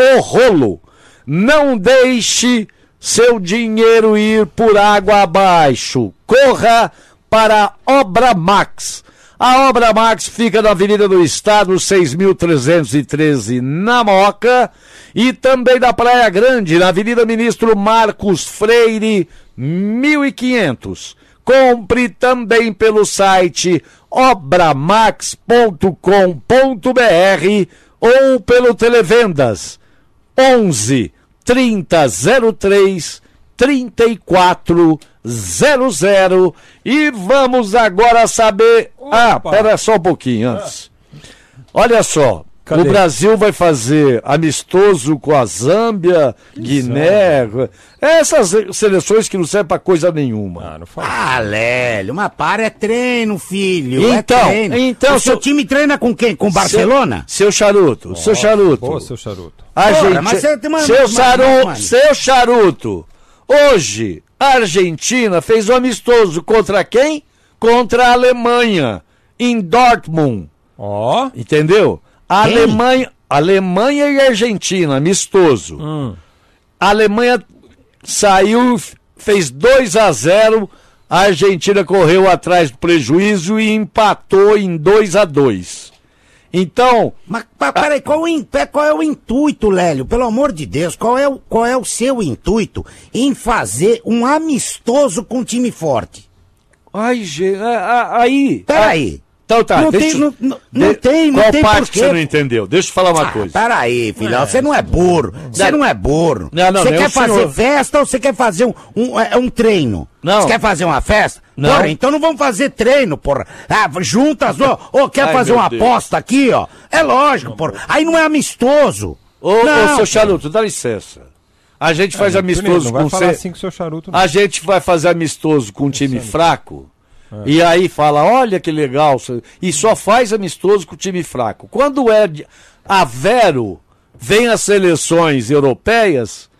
Speaker 2: o rolo. Não deixe seu dinheiro ir por água abaixo. Corra para a Obra Max. A Obra Max fica na Avenida do Estado, 6.313, na Moca. E também na Praia Grande, na Avenida Ministro Marcos Freire, 1500. Compre também pelo site obramax.com.br ou pelo Televendas 11 30 03 34 00 e vamos agora saber. Ah,
Speaker 1: Opa.
Speaker 2: pera só um pouquinho antes. Olha só,
Speaker 1: Cadê?
Speaker 2: o Brasil vai fazer amistoso com a Zâmbia, Guiné, essas seleções que não servem pra coisa nenhuma.
Speaker 1: Ah, não fala.
Speaker 4: Ah, Lélio, mas para, é treino, filho.
Speaker 2: Então,
Speaker 4: é treino.
Speaker 2: então,
Speaker 4: o seu
Speaker 2: seu-
Speaker 4: time treina com quem? Com Barcelona?
Speaker 2: Seu, seu charuto, seu charuto.
Speaker 1: Pô, seu charuto.
Speaker 2: A
Speaker 4: Porra,
Speaker 2: gente,
Speaker 4: mas você tem uma-
Speaker 2: seu, charu- seu charuto. Hoje, a Argentina fez um amistoso contra quem? Contra a Alemanha, em Dortmund.
Speaker 1: Ó.
Speaker 2: Entendeu? Alemanha, Alemanha e Argentina, amistoso.
Speaker 1: Hum.
Speaker 2: A Alemanha saiu, fez 2 a 0 a Argentina correu atrás do prejuízo e empatou em 2 a 2 Então,
Speaker 4: Mas peraí, qual, qual é o intuito, Lélio? Pelo amor de Deus, qual é, o, qual é o seu intuito em fazer um amistoso com um time forte?
Speaker 2: ai, ge- a- a- aí.
Speaker 4: Peraí.
Speaker 2: Então tá,
Speaker 4: Não
Speaker 2: deixa
Speaker 4: tem-
Speaker 2: eu-
Speaker 4: não- não
Speaker 2: de-
Speaker 4: tem- não
Speaker 2: Qual
Speaker 4: tem
Speaker 2: parte você não entendeu? Deixa eu falar uma
Speaker 4: Ah,
Speaker 2: coisa.
Speaker 4: Peraí, filhão, você não é burro. Você não é burro.
Speaker 2: Não, não,
Speaker 4: Você quer
Speaker 2: o senhor.
Speaker 4: fazer festa ou você quer fazer um, um, é, um treino?
Speaker 2: Não.
Speaker 4: Você quer fazer uma festa?
Speaker 2: Não.
Speaker 4: Porra, então não vamos fazer treino, porra. Ah, juntas, ó. Ô, quer
Speaker 2: Ai,
Speaker 4: fazer uma
Speaker 2: Deus.
Speaker 4: aposta aqui, ó? É lógico, porra. Aí não é amistoso.
Speaker 2: Ô, ô,
Speaker 4: não,
Speaker 2: seu charuto, dá licença. A gente faz
Speaker 1: Não
Speaker 2: amistoso
Speaker 1: vai
Speaker 2: com
Speaker 1: assim com seu charuto. não.
Speaker 2: A gente vai fazer amistoso com um time fraco. E aí fala, olha que legal, e só faz amistoso com o time fraco. Quando é a Vero, vem as seleções europeias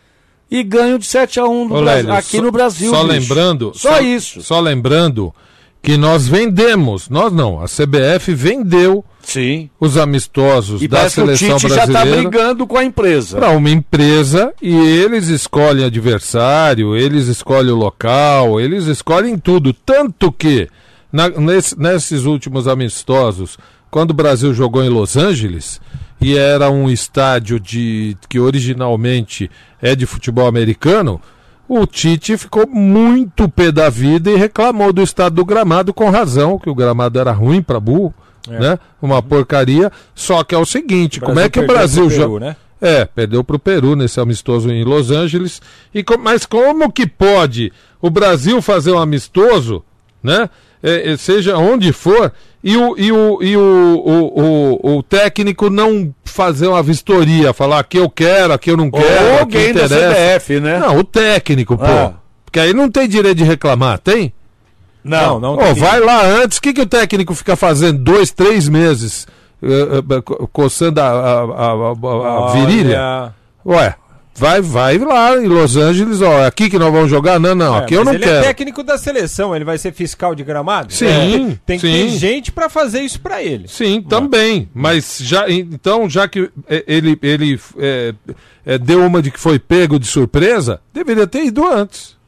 Speaker 2: e ganham de 7 a 1 no
Speaker 3: Ô,
Speaker 2: Bra-
Speaker 3: Lélio,
Speaker 2: aqui
Speaker 3: só-
Speaker 2: no Brasil.
Speaker 3: Só
Speaker 2: bicho.
Speaker 3: lembrando.
Speaker 2: Só, isso.
Speaker 3: Só lembrando que nós vendemos, nós não, a CBF vendeu
Speaker 2: Sim.
Speaker 3: os amistosos
Speaker 2: E
Speaker 3: da
Speaker 2: parece que o
Speaker 3: seleção
Speaker 2: Tite já tá
Speaker 3: brasileira
Speaker 2: brigando com a empresa.
Speaker 3: para uma empresa e eles escolhem adversário, eles escolhem o local, eles escolhem tudo. Tanto que na- nesse- nesses últimos amistosos, quando o Brasil jogou em Los Angeles, e era um estádio de que originalmente é de futebol americano, o Tite ficou muito pé da vida e reclamou do estado do gramado com razão, que o gramado era ruim para burro, né? Uma porcaria. Só que é o seguinte, como é que o
Speaker 1: perdeu
Speaker 3: Brasil
Speaker 1: pro Peru, né?
Speaker 3: É, perdeu para o Peru nesse amistoso em Los Angeles. E co- mas como que pode o Brasil fazer um amistoso, né? É, é, seja onde for, e o, e o, e o, o, o, o técnico não fazer uma vistoria, falar aqui eu quero, aqui eu não quero,
Speaker 2: Ou
Speaker 3: aqui
Speaker 2: alguém da. CBF, né?
Speaker 3: Não, o técnico, pô.
Speaker 2: Ah.
Speaker 3: Porque aí não tem direito de reclamar, tem?
Speaker 2: Não,
Speaker 1: não
Speaker 3: Ô,
Speaker 1: tem
Speaker 3: vai lá antes, o que, que o técnico fica fazendo dois, três meses eh, co- coçando a, a, a- a- a virilha?
Speaker 1: Olha,
Speaker 3: Ué, vai, vai lá em Los Angeles, ó, aqui que nós vamos jogar? Não, não,
Speaker 1: é,
Speaker 3: aqui eu não
Speaker 1: ele
Speaker 3: quero.
Speaker 1: é técnico da seleção, ele vai ser fiscal de gramado?
Speaker 3: Sim,
Speaker 1: É, tem que ter
Speaker 3: sim.
Speaker 1: gente pra fazer isso pra ele.
Speaker 3: Sim, também. Mas já, então, já que eh, ele, ele eh, eh, deu uma de que foi pego de surpresa, deveria ter ido antes.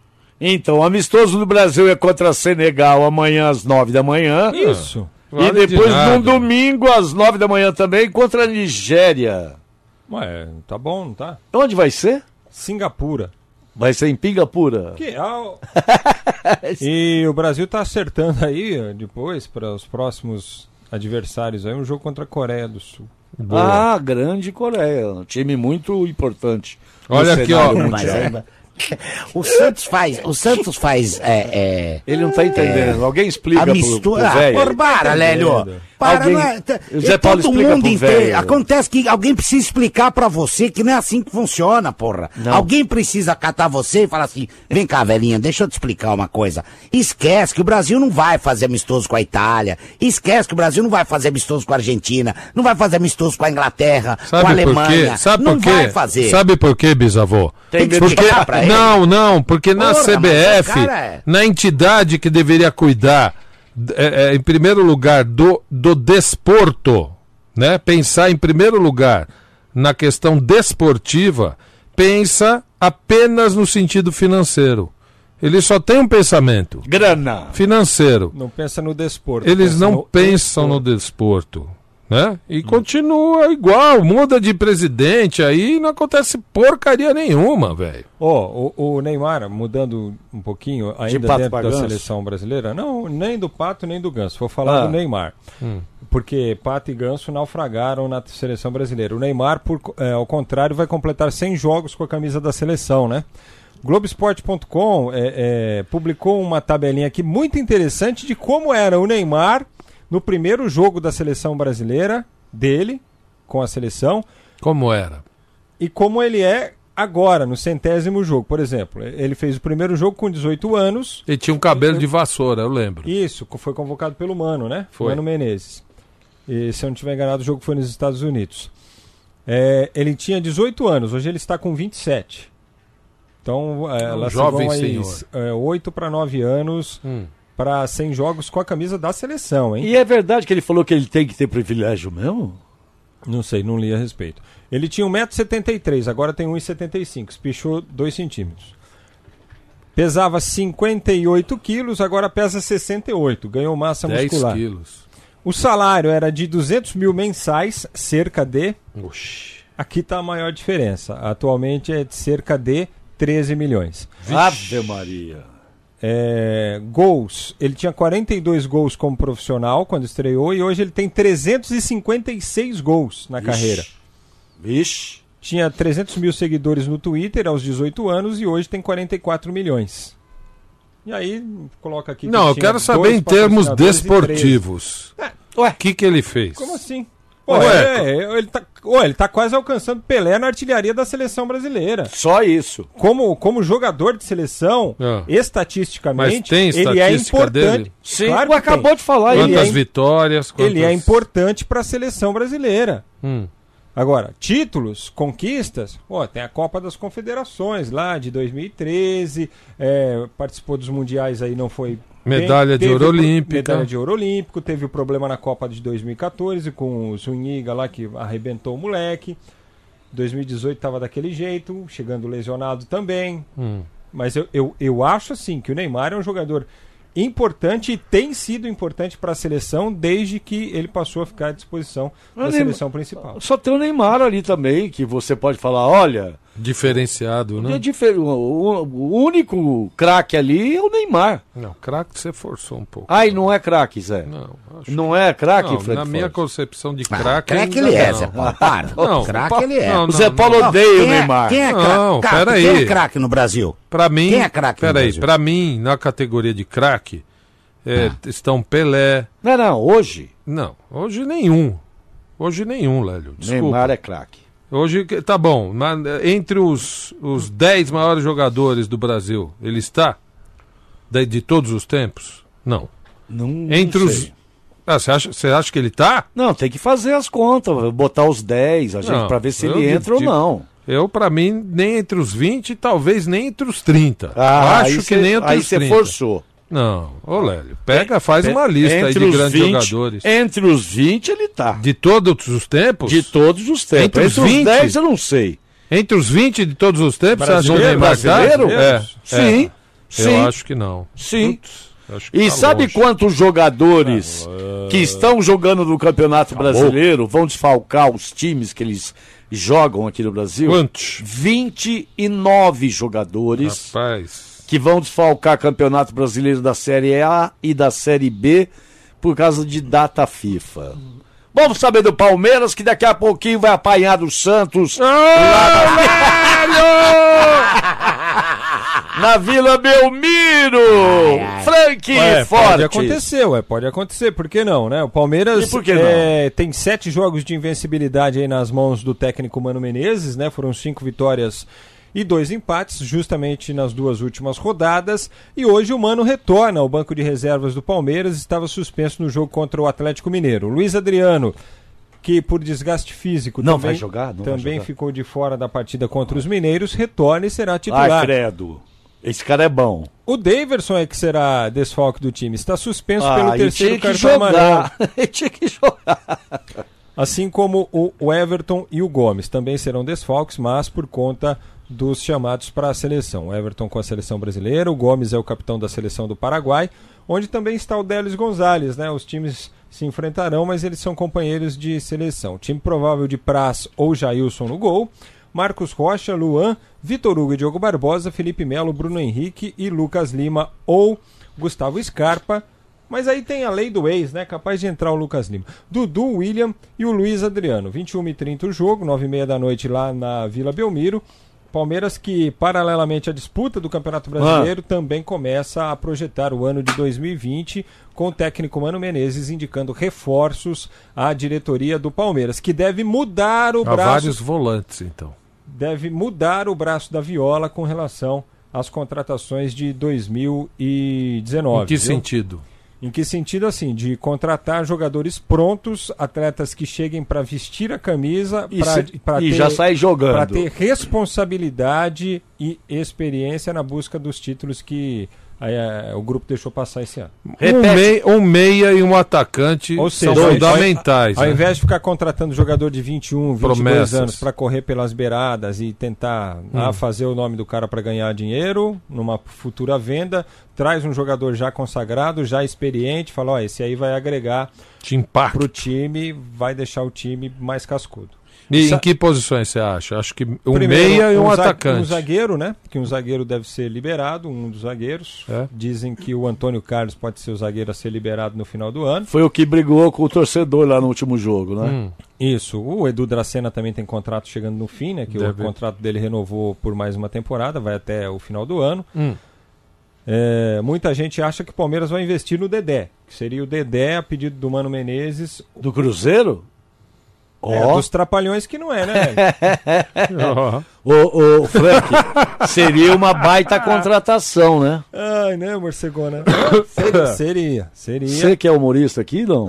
Speaker 2: Então, o amistoso do Brasil é contra Senegal amanhã às 9 da manhã.
Speaker 1: Isso.
Speaker 3: Vale
Speaker 2: e
Speaker 3: de
Speaker 2: depois,
Speaker 3: nada.
Speaker 2: no domingo, às 9 da manhã também, contra a Nigéria.
Speaker 1: Ué, tá bom, não tá?
Speaker 2: Onde vai ser?
Speaker 1: Singapura.
Speaker 2: Vai ser em Pingapura.
Speaker 1: Que ao- E o Brasil tá acertando aí, depois, para os próximos adversários aí, um jogo contra a Coreia do Sul.
Speaker 2: Ah, grande Coreia. Um time muito importante.
Speaker 3: Olha aqui, ó.
Speaker 2: Mundial.
Speaker 4: o Santos faz, o Santos faz é, é,
Speaker 2: Ele não tá entendendo. Alguém explica
Speaker 4: a
Speaker 2: pro, pro
Speaker 4: mistura. Ah, por para, Lélio. Para,
Speaker 2: Alguém-
Speaker 4: não é, t-
Speaker 2: O Zé
Speaker 4: é
Speaker 2: Paulo
Speaker 4: todo mundo
Speaker 2: pro
Speaker 4: inteiro. Acontece que alguém precisa explicar pra você que não é assim que funciona, porra.
Speaker 2: Não.
Speaker 4: Alguém precisa catar você e falar assim: vem cá, velhinha, deixa eu te explicar uma coisa. Esquece que o Brasil não vai fazer amistoso com a Itália. Esquece que o Brasil não vai fazer amistoso com a Argentina. Não vai fazer amistoso com a Inglaterra, com a
Speaker 3: Sabe por
Speaker 4: Alemanha.
Speaker 3: quê? Sabe
Speaker 4: não
Speaker 3: por quê?
Speaker 4: vai fazer.
Speaker 3: Sabe por quê, bisavô?
Speaker 2: Tem
Speaker 4: que
Speaker 3: porque
Speaker 4: explicar pra ele.
Speaker 3: não, não, porque na
Speaker 4: Porra,
Speaker 3: CBF,
Speaker 4: cara é-
Speaker 3: na entidade que deveria cuidar, é, é, em primeiro lugar, do, do desporto, né? Pensar em primeiro lugar na questão desportiva, pensa apenas no sentido financeiro. Ele só tem um pensamento
Speaker 2: Grana.
Speaker 3: financeiro.
Speaker 1: Não pensa no desporto.
Speaker 3: Eles
Speaker 1: pensa
Speaker 3: não
Speaker 1: no
Speaker 3: pensam no desporto, né? E continua igual, muda de presidente aí não acontece porcaria nenhuma, velho.
Speaker 1: Ó, o, o Neymar, mudando um pouquinho, ainda dentro da
Speaker 2: ganso?
Speaker 1: seleção brasileira, não, nem do Pato nem do Ganso, vou falar
Speaker 2: Ah.
Speaker 1: do Neymar. Porque Pato e Ganso naufragaram na seleção brasileira. O Neymar, por, é, ao contrário, vai completar 100 jogos com a camisa da seleção, né? Globoesporte.com é, é, publicou uma tabelinha aqui muito interessante de como era o Neymar no primeiro jogo da seleção brasileira, dele, com a seleção,
Speaker 3: Como era?
Speaker 1: e como ele é agora, no centésimo jogo. Por exemplo, ele fez o primeiro jogo com 18 anos.
Speaker 3: Ele tinha um cabelo de vassoura, eu lembro.
Speaker 1: Isso, foi convocado pelo Mano, né?
Speaker 3: Foi.
Speaker 1: Mano Menezes. E, se eu não estiver enganado, o jogo foi nos Estados Unidos. É, ele tinha 18 anos, hoje ele está com 27. Então, é,
Speaker 3: Um
Speaker 1: elas
Speaker 3: jovem senhor.
Speaker 1: é, 8 para 9 anos
Speaker 3: Hum.
Speaker 1: Para 100 jogos com a camisa da seleção, hein?
Speaker 2: E é verdade que ele falou que ele tem que ter privilégio mesmo?
Speaker 1: Não sei, não li a respeito. Ele tinha 1,73m, agora tem 1,75m, espichou 2 centímetros. Pesava 58 quilos, agora pesa 68, ganhou massa
Speaker 3: 10
Speaker 1: muscular.
Speaker 3: quilos.
Speaker 1: O salário era de 200 mil mensais, cerca de.
Speaker 3: Oxi.
Speaker 1: Aqui está a maior diferença. Atualmente é de cerca de 13 milhões.
Speaker 2: Ave Maria.
Speaker 1: É, gols, ele tinha 42 gols como profissional quando estreou e hoje ele tem 356 gols na carreira.
Speaker 2: Vixe.
Speaker 1: Tinha 300 mil seguidores no Twitter aos 18 anos e hoje tem 44 milhões. E aí, coloca aqui.
Speaker 3: Não, eu quero saber em termos desportivos.
Speaker 1: É.
Speaker 3: O que, que ele fez?
Speaker 1: Como assim? Pô,
Speaker 3: Ué.
Speaker 1: é, ele, tá, ué, ele tá quase alcançando Pelé na artilharia da seleção brasileira.
Speaker 2: Só isso.
Speaker 1: Como, como jogador de seleção,
Speaker 3: Ah.
Speaker 1: estatisticamente,
Speaker 3: Mas tem
Speaker 1: ele é importante.
Speaker 3: dele?
Speaker 2: Sim,
Speaker 1: Claro que tem.
Speaker 2: acabou de falar
Speaker 1: Ele
Speaker 3: Quantas
Speaker 1: é,
Speaker 3: vitórias? Quantas...
Speaker 1: ele é importante para a seleção brasileira.
Speaker 3: Hum.
Speaker 1: Agora, títulos, conquistas, ó, tem a Copa das Confederações lá de 2013, é, participou dos mundiais aí, não foi.
Speaker 3: Medalha de ouro
Speaker 1: o pro-
Speaker 3: olímpica.
Speaker 1: Medalha de ouro olímpico, teve o problema na Copa de 2014 com o Zuniga lá que arrebentou o moleque. 2018 estava daquele jeito, chegando lesionado também.
Speaker 3: Hum.
Speaker 1: Mas eu, eu, eu acho assim que o Neymar é um jogador importante e tem sido importante para a seleção desde que ele passou a ficar à disposição da seleção principal.
Speaker 2: Só tem o Neymar ali também, que você pode falar, olha,
Speaker 3: Diferenciado,
Speaker 2: é
Speaker 3: né?
Speaker 2: difer- o, único craque ali é o Neymar.
Speaker 3: Não, craque você forçou um pouco.
Speaker 2: Ai, não é craque, Zé.
Speaker 3: Não, acho
Speaker 2: Não é craque,
Speaker 3: Não,
Speaker 2: Fred
Speaker 3: na minha concepção de
Speaker 4: Ah,
Speaker 3: craque.
Speaker 4: craque
Speaker 3: ainda
Speaker 4: ele é,
Speaker 3: não.
Speaker 4: Zé Paulo. Para.
Speaker 3: Não,
Speaker 4: craque ele é.
Speaker 3: não,
Speaker 2: O Zé Paulo
Speaker 4: Não,
Speaker 2: odeia o
Speaker 4: quem é-
Speaker 2: Neymar.
Speaker 4: Quem é
Speaker 3: Não,
Speaker 4: craque?
Speaker 3: peraí.
Speaker 4: Quem é craque no Brasil?
Speaker 3: Pra mim,
Speaker 4: Quem é craque no
Speaker 3: Peraí, pra mim, na categoria de craque, é,
Speaker 4: Ah.
Speaker 3: estão Pelé.
Speaker 2: Não, não, hoje,
Speaker 3: Não, hoje nenhum. Hoje nenhum, Lélio. Desculpa.
Speaker 2: Neymar é craque.
Speaker 3: Hoje, tá bom, mas entre os, os 10 maiores jogadores do Brasil, ele está? De, de todos os tempos? Não.
Speaker 2: Não,
Speaker 3: Entre
Speaker 2: não
Speaker 3: os. Ah, você acha, você acha que ele tá?
Speaker 2: Não, tem que fazer as contas, botar os 10, a gente, pra ver se ele entra ou não.
Speaker 3: Eu, pra mim, nem entre os 20, talvez nem entre os 30.
Speaker 2: Ah,
Speaker 3: acho
Speaker 2: aí
Speaker 3: que
Speaker 2: cê-
Speaker 3: nem entre
Speaker 2: Aí
Speaker 3: os
Speaker 2: você
Speaker 3: 30.
Speaker 2: forçou.
Speaker 3: Não, ô Lélio, pega, faz uma lista aí de grandes
Speaker 2: 20
Speaker 3: jogadores.
Speaker 2: Entre os 20 ele tá.
Speaker 3: De todos os tempos?
Speaker 2: De todos os tempos.
Speaker 3: Entre os
Speaker 2: Entre,
Speaker 3: 20?
Speaker 2: os 10 eu não sei.
Speaker 3: Entre os 20 de todos os tempos, você acha que o
Speaker 1: Brasileiro?
Speaker 3: Neymar tá?
Speaker 2: Brasileiro?
Speaker 3: É,
Speaker 2: Sim.
Speaker 3: é.
Speaker 2: Sim.
Speaker 3: Eu acho que não.
Speaker 2: Sim.
Speaker 3: Putz, que
Speaker 2: E
Speaker 3: tá
Speaker 2: sabe
Speaker 3: longe.
Speaker 2: quantos jogadores que estão jogando no Campeonato Brasileiro vão desfalcar os times que eles jogam aqui no Brasil?
Speaker 3: Quantos?
Speaker 2: 29 jogadores
Speaker 3: Rapaz.
Speaker 2: Que vão desfalcar Campeonato Brasileiro da Série A e da Série B por causa de data FIFA. Vamos saber do Palmeiras, que daqui a pouquinho vai apanhar do Santos. Na Vila Belmiro! Frank
Speaker 1: Ué,
Speaker 2: Forte!
Speaker 1: pode acontecer, ué, pode acontecer, por que não, né? O Palmeiras
Speaker 2: por que
Speaker 1: é, tem sete jogos de invencibilidade aí nas mãos do técnico Mano Menezes, né? Foram cinco vitórias e dois empates, justamente nas duas últimas rodadas. E hoje o Mano retorna ao banco de reservas do Palmeiras, estava suspenso no jogo contra o Atlético Mineiro. Luiz Adriano, que por desgaste físico
Speaker 2: Não
Speaker 1: também,
Speaker 2: vai jogar, não
Speaker 1: também
Speaker 2: jogar.
Speaker 1: ficou de fora da partida contra os mineiros, retorna e será
Speaker 2: Ai,
Speaker 1: titular.
Speaker 2: credo. Esse cara é bom.
Speaker 1: O Daverson é que será desfalque do time. Está suspenso
Speaker 2: Ah,
Speaker 1: pelo terceiro cartão amarelo.
Speaker 2: Ele tinha que jogar.
Speaker 1: Assim como o, o Everton e o Gomes. Também serão desfalques, mas por conta dos chamados para a seleção. Everton com a seleção brasileira, o Gomes é o capitão da seleção do Paraguai, onde também está o Délis Gonzalez. Né? Os times se enfrentarão, mas eles são companheiros de seleção. Time provável de Praz ou Jailson no gol. Marcos Rocha, Luan, Vitor Hugo e Diogo Barbosa, Felipe Melo, Bruno Henrique e Lucas Lima ou Gustavo Scarpa. Mas aí tem a lei do ex, né? Capaz de entrar o Lucas Lima. Dudu, William e o Luiz Adriano. 21 e 30 o jogo, 9 e meia da noite lá na Vila Belmiro. Palmeiras que, paralelamente à disputa do Campeonato Brasileiro, também começa a projetar o ano de 2020 com o técnico Mano Menezes indicando reforços à diretoria do Palmeiras, que deve mudar o
Speaker 3: Há
Speaker 1: braço
Speaker 3: vários volantes, então.
Speaker 1: deve mudar o braço da viola com relação às contratações de 2019.
Speaker 3: Em que
Speaker 1: viu?
Speaker 3: sentido?
Speaker 1: Em que sentido, assim, de contratar jogadores prontos, atletas que cheguem para vestir a camisa
Speaker 2: E,
Speaker 1: pra-
Speaker 2: se-
Speaker 1: pra
Speaker 2: e
Speaker 1: ter-
Speaker 2: já sai jogando.
Speaker 1: para ter responsabilidade e experiência na busca dos títulos que eh, o grupo deixou passar esse ano.
Speaker 3: Um,
Speaker 2: Repete.
Speaker 3: mei- um meia e um atacante
Speaker 1: Ou
Speaker 3: são
Speaker 1: seja,
Speaker 3: fundamentais.
Speaker 1: Ao
Speaker 3: né?
Speaker 1: invés de ficar contratando jogador de 21, 22
Speaker 3: Promessas.
Speaker 1: anos para correr pelas beiradas e tentar
Speaker 3: Hum.
Speaker 1: ah, fazer o nome do cara para ganhar dinheiro numa futura venda, traz um jogador já consagrado, já experiente, fala, ó, esse aí vai agregar
Speaker 3: impacta.
Speaker 1: pro time, vai deixar o time mais cascudo.
Speaker 3: E
Speaker 1: Sa-
Speaker 3: em que posições você acha? Acho que um
Speaker 1: Primeiro,
Speaker 3: meia e um,
Speaker 1: za-
Speaker 3: atacante.
Speaker 1: Um zagueiro, né? Que um zagueiro deve ser liberado, um dos zagueiros.
Speaker 3: É.
Speaker 1: Dizem que o Antônio Carlos pode ser o zagueiro a ser liberado no final do ano.
Speaker 2: Foi o que brigou com o torcedor lá no último jogo, né?
Speaker 3: Hum,
Speaker 1: Isso, o Edu Dracena também tem contrato chegando no fim, né? Que
Speaker 3: Deve.
Speaker 1: o contrato dele renovou por mais uma temporada, vai até o final do ano.
Speaker 3: hum.
Speaker 1: É, muita gente acha que o Palmeiras vai investir no Dedé, que seria o Dedé a pedido do Mano Menezes.
Speaker 2: Do Cruzeiro?
Speaker 1: É,
Speaker 2: Ó.
Speaker 1: dos trapalhões que não é, né? velho?
Speaker 3: Ó.
Speaker 2: Ô, ô, Frank, seria uma baita contratação, né?
Speaker 1: Ai, né, morcegona? Seria, seria. seria.
Speaker 2: Você que é humorista aqui, não?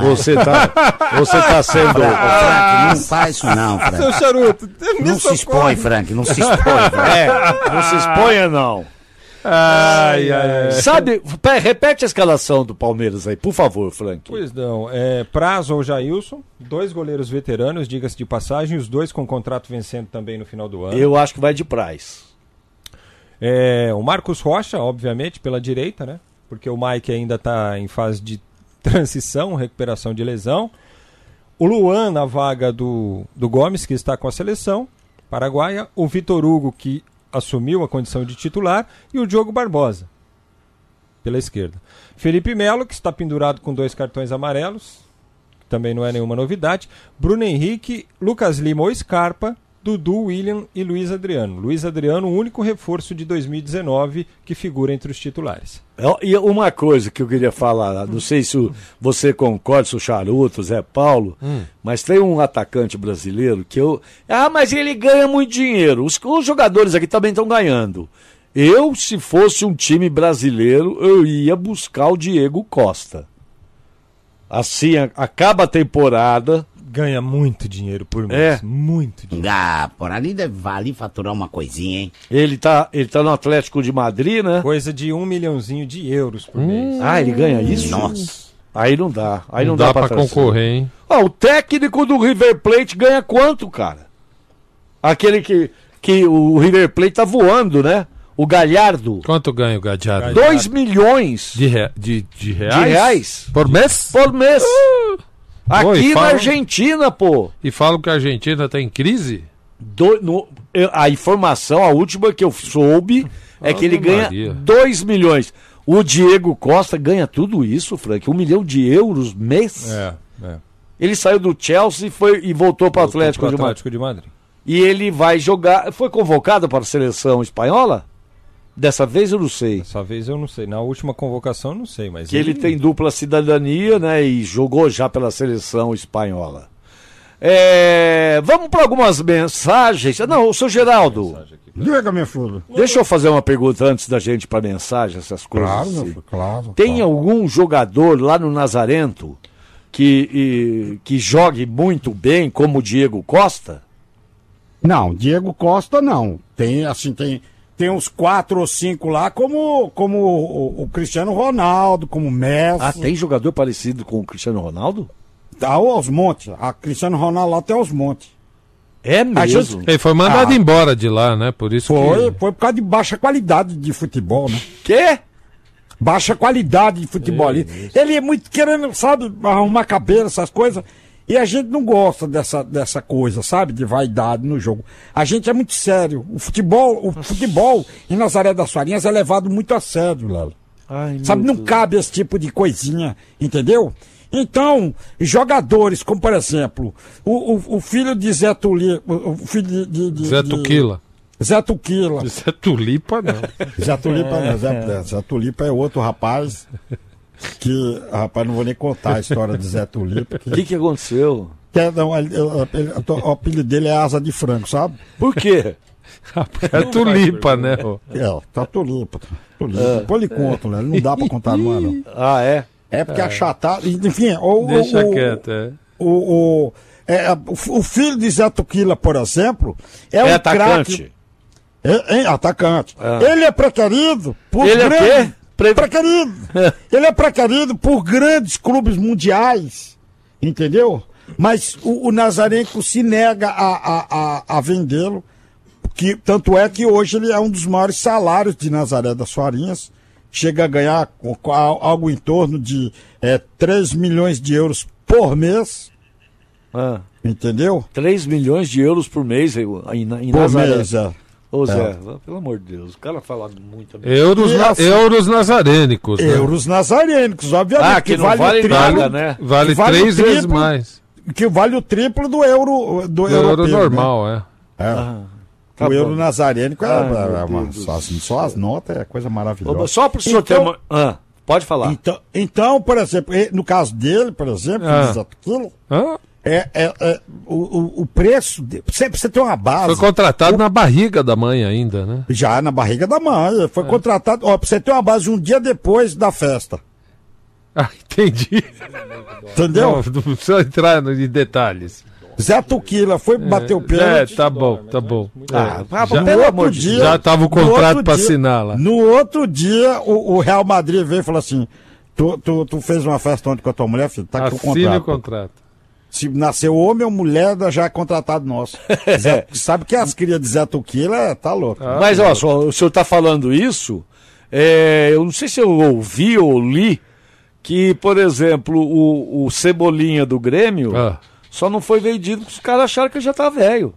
Speaker 2: Você tá, você tá sendo...
Speaker 4: Frank, não faz isso não, Frank.
Speaker 1: Seu charuto,
Speaker 4: Não se expõe, Frank, não se expõe, Frank.
Speaker 2: É, não se exponha, não.
Speaker 3: Ai, ai, ai.
Speaker 2: Sabe, pé, repete a escalação do Palmeiras aí, por favor, Frank.
Speaker 1: Pois não, é, Prazo ou Jailson, dois goleiros veteranos, diga-se de passagem, os dois com contrato vencendo também no final do ano.
Speaker 2: Eu acho que vai de Praz.
Speaker 1: É, o Marcos Rocha, obviamente, pela direita, né? Porque o Mike ainda está em fase de transição, recuperação de lesão. O Luan na vaga do, do Gomes, que está com a seleção paraguaia. O Vitor Hugo, que assumiu a condição de titular. E o Diogo Barbosa, pela esquerda. Felipe Melo, que está pendurado com dois cartões amarelos, também não é nenhuma novidade. Bruno Henrique, Lucas Lima ou Scarpa, Dudu, William e Luiz Adriano. Luiz Adriano, o único reforço de 2019 que figura entre os titulares.
Speaker 2: Ó, E uma coisa que eu queria falar, não sei se você concorda, se o Charuto, Zé Paulo, mas tem um atacante brasileiro que eu. Ah, mas ele ganha muito dinheiro. Os, os jogadores aqui também estão ganhando. Eu, se fosse um time brasileiro, eu ia buscar o Diego Costa. Assim, acaba a temporada.
Speaker 1: Ganha muito dinheiro por mês.
Speaker 2: É.
Speaker 1: Muito dinheiro.
Speaker 4: Ah, por ali deve valer faturar uma coisinha, hein?
Speaker 2: Ele tá, ele tá no Atlético de Madrid, né?
Speaker 1: Coisa de um milhãozinho de euros por mês.
Speaker 2: Ah, ele ganha isso?
Speaker 4: Nossa.
Speaker 2: Aí não dá. Aí não,
Speaker 3: não dá pra
Speaker 2: trazer.
Speaker 3: concorrer, hein?
Speaker 2: Ah, o técnico do River Plate ganha quanto, cara? Aquele que, que o River Plate tá voando, né? O Galhardo.
Speaker 3: Quanto ganha o Gadiardo?
Speaker 1: Galhardo.
Speaker 2: 2 milhões
Speaker 3: De, rea- de, de reais?
Speaker 2: de reais
Speaker 3: Por mês?
Speaker 2: por mês. Aqui
Speaker 3: Oi,
Speaker 2: na Argentina, pô.
Speaker 3: E falam que a Argentina tá em crise?
Speaker 2: Do- no- a informação, a última que eu soube, é que ele ganha
Speaker 3: Maria.
Speaker 2: 2 milhões. O Diego Costa ganha tudo isso, Frank. Um milhão de euros mês.
Speaker 1: É, é.
Speaker 2: Ele saiu do Chelsea e, foi, e voltou para o Atlético
Speaker 1: pro
Speaker 2: de Madrid.
Speaker 1: Atlético de Madrid.
Speaker 2: E ele vai jogar. Foi convocado para a seleção espanhola? Dessa vez eu não sei.
Speaker 1: Dessa vez eu não sei. Na última convocação eu não sei, mas
Speaker 2: Que ele tem dupla cidadania, né? E jogou já pela seleção espanhola. É, vamos para algumas mensagens. Não, o seu Geraldo,
Speaker 9: Diga, meu filho.
Speaker 2: deixa eu fazer uma pergunta antes da gente para mensagem, essas coisas.
Speaker 9: Claro, meu
Speaker 2: assim.
Speaker 9: filho, claro.
Speaker 2: Tem
Speaker 9: claro.
Speaker 2: algum jogador lá no Nazarento que, e- que jogue muito bem, como o Diego Costa?
Speaker 9: Não, Diego Costa não. Tem, assim, tem, tem uns quatro ou cinco lá, como, como o, o Cristiano Ronaldo, como o Messi.
Speaker 2: Ah, tem jogador parecido com o Cristiano Ronaldo?
Speaker 9: Tá aos montes. A Cristiano Ronaldo lá tem aos montes.
Speaker 2: É mesmo.
Speaker 9: gente-
Speaker 3: Ele foi mandado
Speaker 9: Ah.
Speaker 3: embora de lá, né? Por isso
Speaker 9: Foi,
Speaker 3: que...
Speaker 9: foi por causa de baixa qualidade de futebol, né?
Speaker 2: Quê?
Speaker 9: Baixa qualidade de futebol. Ele, ele é muito querendo, sabe, arrumar cabelo, essas coisas. E a gente não gosta dessa, dessa coisa, sabe, de vaidade no jogo. A gente é muito sério. O futebol, o futebol em Nazaré das Farinhas é levado muito a sério.
Speaker 2: Ai, meu
Speaker 9: Sabe, não
Speaker 2: Deus.
Speaker 9: cabe esse tipo de coisinha, entendeu? Então, jogadores, como por exemplo, o, o, o filho de Zé Tuli, o, filho de, de, de-
Speaker 3: Zé
Speaker 9: de-
Speaker 3: Tuquila.
Speaker 9: Zé Tuquila.
Speaker 3: Isso é tulipa, não.
Speaker 9: Zé Tulipa não, Zé, Zé Tulipa é outro rapaz que, rapaz, não vou nem contar a história de Zé Tulipa.
Speaker 2: O
Speaker 9: Que,
Speaker 2: que, que aconteceu?
Speaker 9: que é, não, ele- ele- ele- o apelido dele é Asa de Frango, sabe?
Speaker 2: Por quê?
Speaker 3: É tulipa, né?
Speaker 9: É, tá Tulipa. tá Tulipa. Depois ele conta, né? Não dá pra contar, não é, não.
Speaker 2: Ah, é?
Speaker 9: É porque achatado. Enfim, o,
Speaker 3: Deixa
Speaker 9: o,
Speaker 3: quieto, é.
Speaker 9: O, o, é, o, filho de Zé Tuquila, por exemplo, é,
Speaker 2: É,
Speaker 9: um
Speaker 2: atacante.
Speaker 9: craque. É, é atacante.
Speaker 2: Ah.
Speaker 9: Ele é prequerido por
Speaker 2: Ele é
Speaker 9: grandes-
Speaker 2: quê? Pre-
Speaker 9: Prequerido. Ele é prequerido por grandes clubes mundiais. Entendeu? Mas o, o Nazarenco se nega a, a, a, a vendê-lo. Que, tanto é que hoje ele é um dos maiores salários de Nazaré das Farinhas. Chega a ganhar algo em torno de é, 3 milhões de euros por mês.
Speaker 2: Ah,
Speaker 9: Entendeu?
Speaker 2: 3 milhões de euros por mês em, em
Speaker 9: Por
Speaker 2: Nazaré.
Speaker 9: mês, é.
Speaker 2: Ô Zé, pelo amor de Deus, o cara fala muito.
Speaker 3: Euros, na-
Speaker 9: assim-
Speaker 3: euros nazarênicos, né?
Speaker 9: Euros nazarênicos, obviamente.
Speaker 2: Ah, que não vale
Speaker 9: o triplo-
Speaker 2: nada, né?
Speaker 3: Vale,
Speaker 9: Vale
Speaker 3: três
Speaker 9: o
Speaker 3: vezes
Speaker 9: triplo.
Speaker 3: mais.
Speaker 9: Que vale o triplo do euro do,
Speaker 3: Do euro
Speaker 9: né?
Speaker 3: normal, é.
Speaker 9: É.
Speaker 2: tá
Speaker 9: o euro
Speaker 2: bom.
Speaker 9: nazarênico é, é uma,
Speaker 2: do
Speaker 9: só, as- só as notas é coisa maravilhosa.
Speaker 2: Só para o senhor ter
Speaker 9: Então-
Speaker 2: uma. Ah, pode falar.
Speaker 9: Então, então, por exemplo, no caso dele, por exemplo,
Speaker 3: Ah.
Speaker 9: Tuquila,
Speaker 3: Hã?
Speaker 9: É, é, é, o, o, o preço. De, você, tem uma base.
Speaker 3: Foi contratado na barriga da mãe ainda, né?
Speaker 9: Já na barriga da mãe.
Speaker 3: É.
Speaker 9: Foi contratado. Ó, pra você ter uma base um dia depois da festa.
Speaker 3: Ah, entendi.
Speaker 9: Entendeu?
Speaker 3: Não, não precisa entrar em detalhes.
Speaker 9: Zé Tuquila foi bater o
Speaker 3: É,
Speaker 9: pênalti.
Speaker 3: tá bom, tá bom.
Speaker 2: Ah,
Speaker 3: É,
Speaker 2: ah,
Speaker 3: já,
Speaker 2: pelo amor de
Speaker 3: já tava o
Speaker 9: no
Speaker 3: contrato
Speaker 9: outro
Speaker 3: pra
Speaker 9: dia-
Speaker 3: assinar lá.
Speaker 9: No outro dia, o, o Real Madrid veio e falou assim: tu, tu, tu fez uma festa ontem com a tua mulher, filho? Tá aqui o
Speaker 3: Assine
Speaker 9: contrato.
Speaker 3: o contrato.
Speaker 9: Se nasceu homem ou mulher, já é contratado nosso. Zé- sabe que as crias de Zé Tuquila é, tá louco.
Speaker 3: Ah.
Speaker 2: Mas olha só, o senhor está falando isso, é, eu não sei se eu ouvi ou li que, por exemplo, o, o Cebolinha do Grêmio
Speaker 3: Ah.
Speaker 2: só não foi vendido porque os caras acharam que ele já tá velho.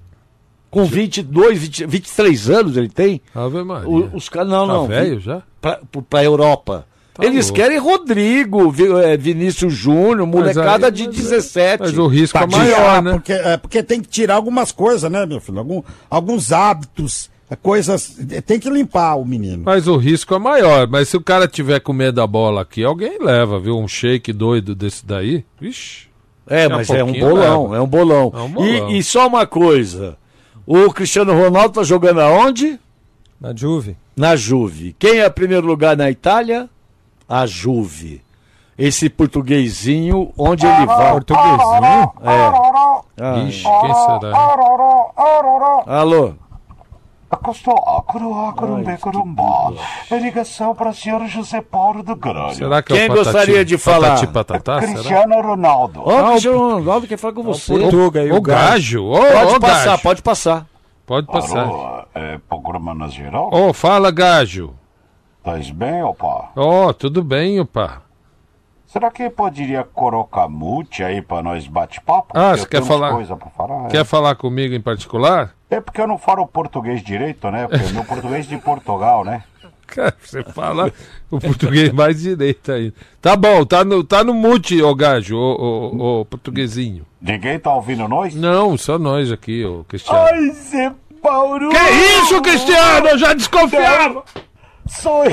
Speaker 2: Com 22, 20, 23 anos ele tem.
Speaker 3: Ave Maria.
Speaker 2: O- os caras, não,
Speaker 3: tá
Speaker 2: não.
Speaker 3: velho já?
Speaker 2: Pra, pra Europa.
Speaker 3: Tá
Speaker 2: Eles
Speaker 3: louco.
Speaker 2: querem Rodrigo, é, Vinícius Júnior, molecada
Speaker 3: aí-
Speaker 2: de
Speaker 3: mas-
Speaker 2: 17.
Speaker 3: Mas o risco
Speaker 9: Pra
Speaker 3: é maior,
Speaker 9: tirar,
Speaker 3: né?
Speaker 9: Porque, é, porque tem que tirar algumas coisas, né, meu filho? Algum- alguns hábitos, é, coisas. Tem que limpar o menino.
Speaker 3: Mas o risco é maior. Mas se o cara tiver com medo da bola aqui, alguém leva, viu? Um shake doido desse daí. Vixe.
Speaker 2: É, mas é um bolão, é um bolão.
Speaker 3: É um bolão.
Speaker 2: E, e só uma coisa: o Cristiano Ronaldo tá jogando aonde?
Speaker 1: Na Juve.
Speaker 2: Na Juve. Quem é primeiro lugar na Itália? A Juve. Esse portuguesinho, onde ele vai?
Speaker 1: Portuguesinho?
Speaker 2: É.
Speaker 3: Ixi, quem será?
Speaker 2: Alô?
Speaker 10: É ligação para o senhor José Paulo do Grande.
Speaker 3: Será que é
Speaker 2: Quem
Speaker 3: o patati,
Speaker 2: gostaria de falar?
Speaker 3: Patati patatá? Será?
Speaker 10: Cristiano Ronaldo.
Speaker 2: Ó, o Cristiano Ronaldo quer falar com você.
Speaker 1: Portuga e
Speaker 3: O
Speaker 1: o Gajo.
Speaker 3: gajo. Ô,
Speaker 2: Pode
Speaker 3: ô,
Speaker 2: passar,
Speaker 3: gajo.
Speaker 2: pode passar.
Speaker 3: Pode passar.
Speaker 10: Alô, é programa na geral?
Speaker 3: Ô, fala, gajo.
Speaker 10: Tás bem, opa?
Speaker 3: Ó, tudo bem, opa.
Speaker 10: Será que poderia colocar mute aí pra nós bate-papo?
Speaker 3: Ah, você quer falar-
Speaker 10: falar.
Speaker 3: Quer falar comigo em particular?
Speaker 10: É. é porque eu não falo português direito, né? Porque meu português de Portugal, né?
Speaker 3: Cara, você fala o português mais direito aí. Tá bom, tá no, tá no mute, ô gajo, ô, ô, ô portuguesinho.
Speaker 10: Ninguém tá ouvindo nós?
Speaker 3: Não, só nós aqui, ô Cristiano.
Speaker 10: Ai, Zé Paulo!
Speaker 3: Que isso, Cristiano? Eu já desconfiava!
Speaker 10: Sou eu!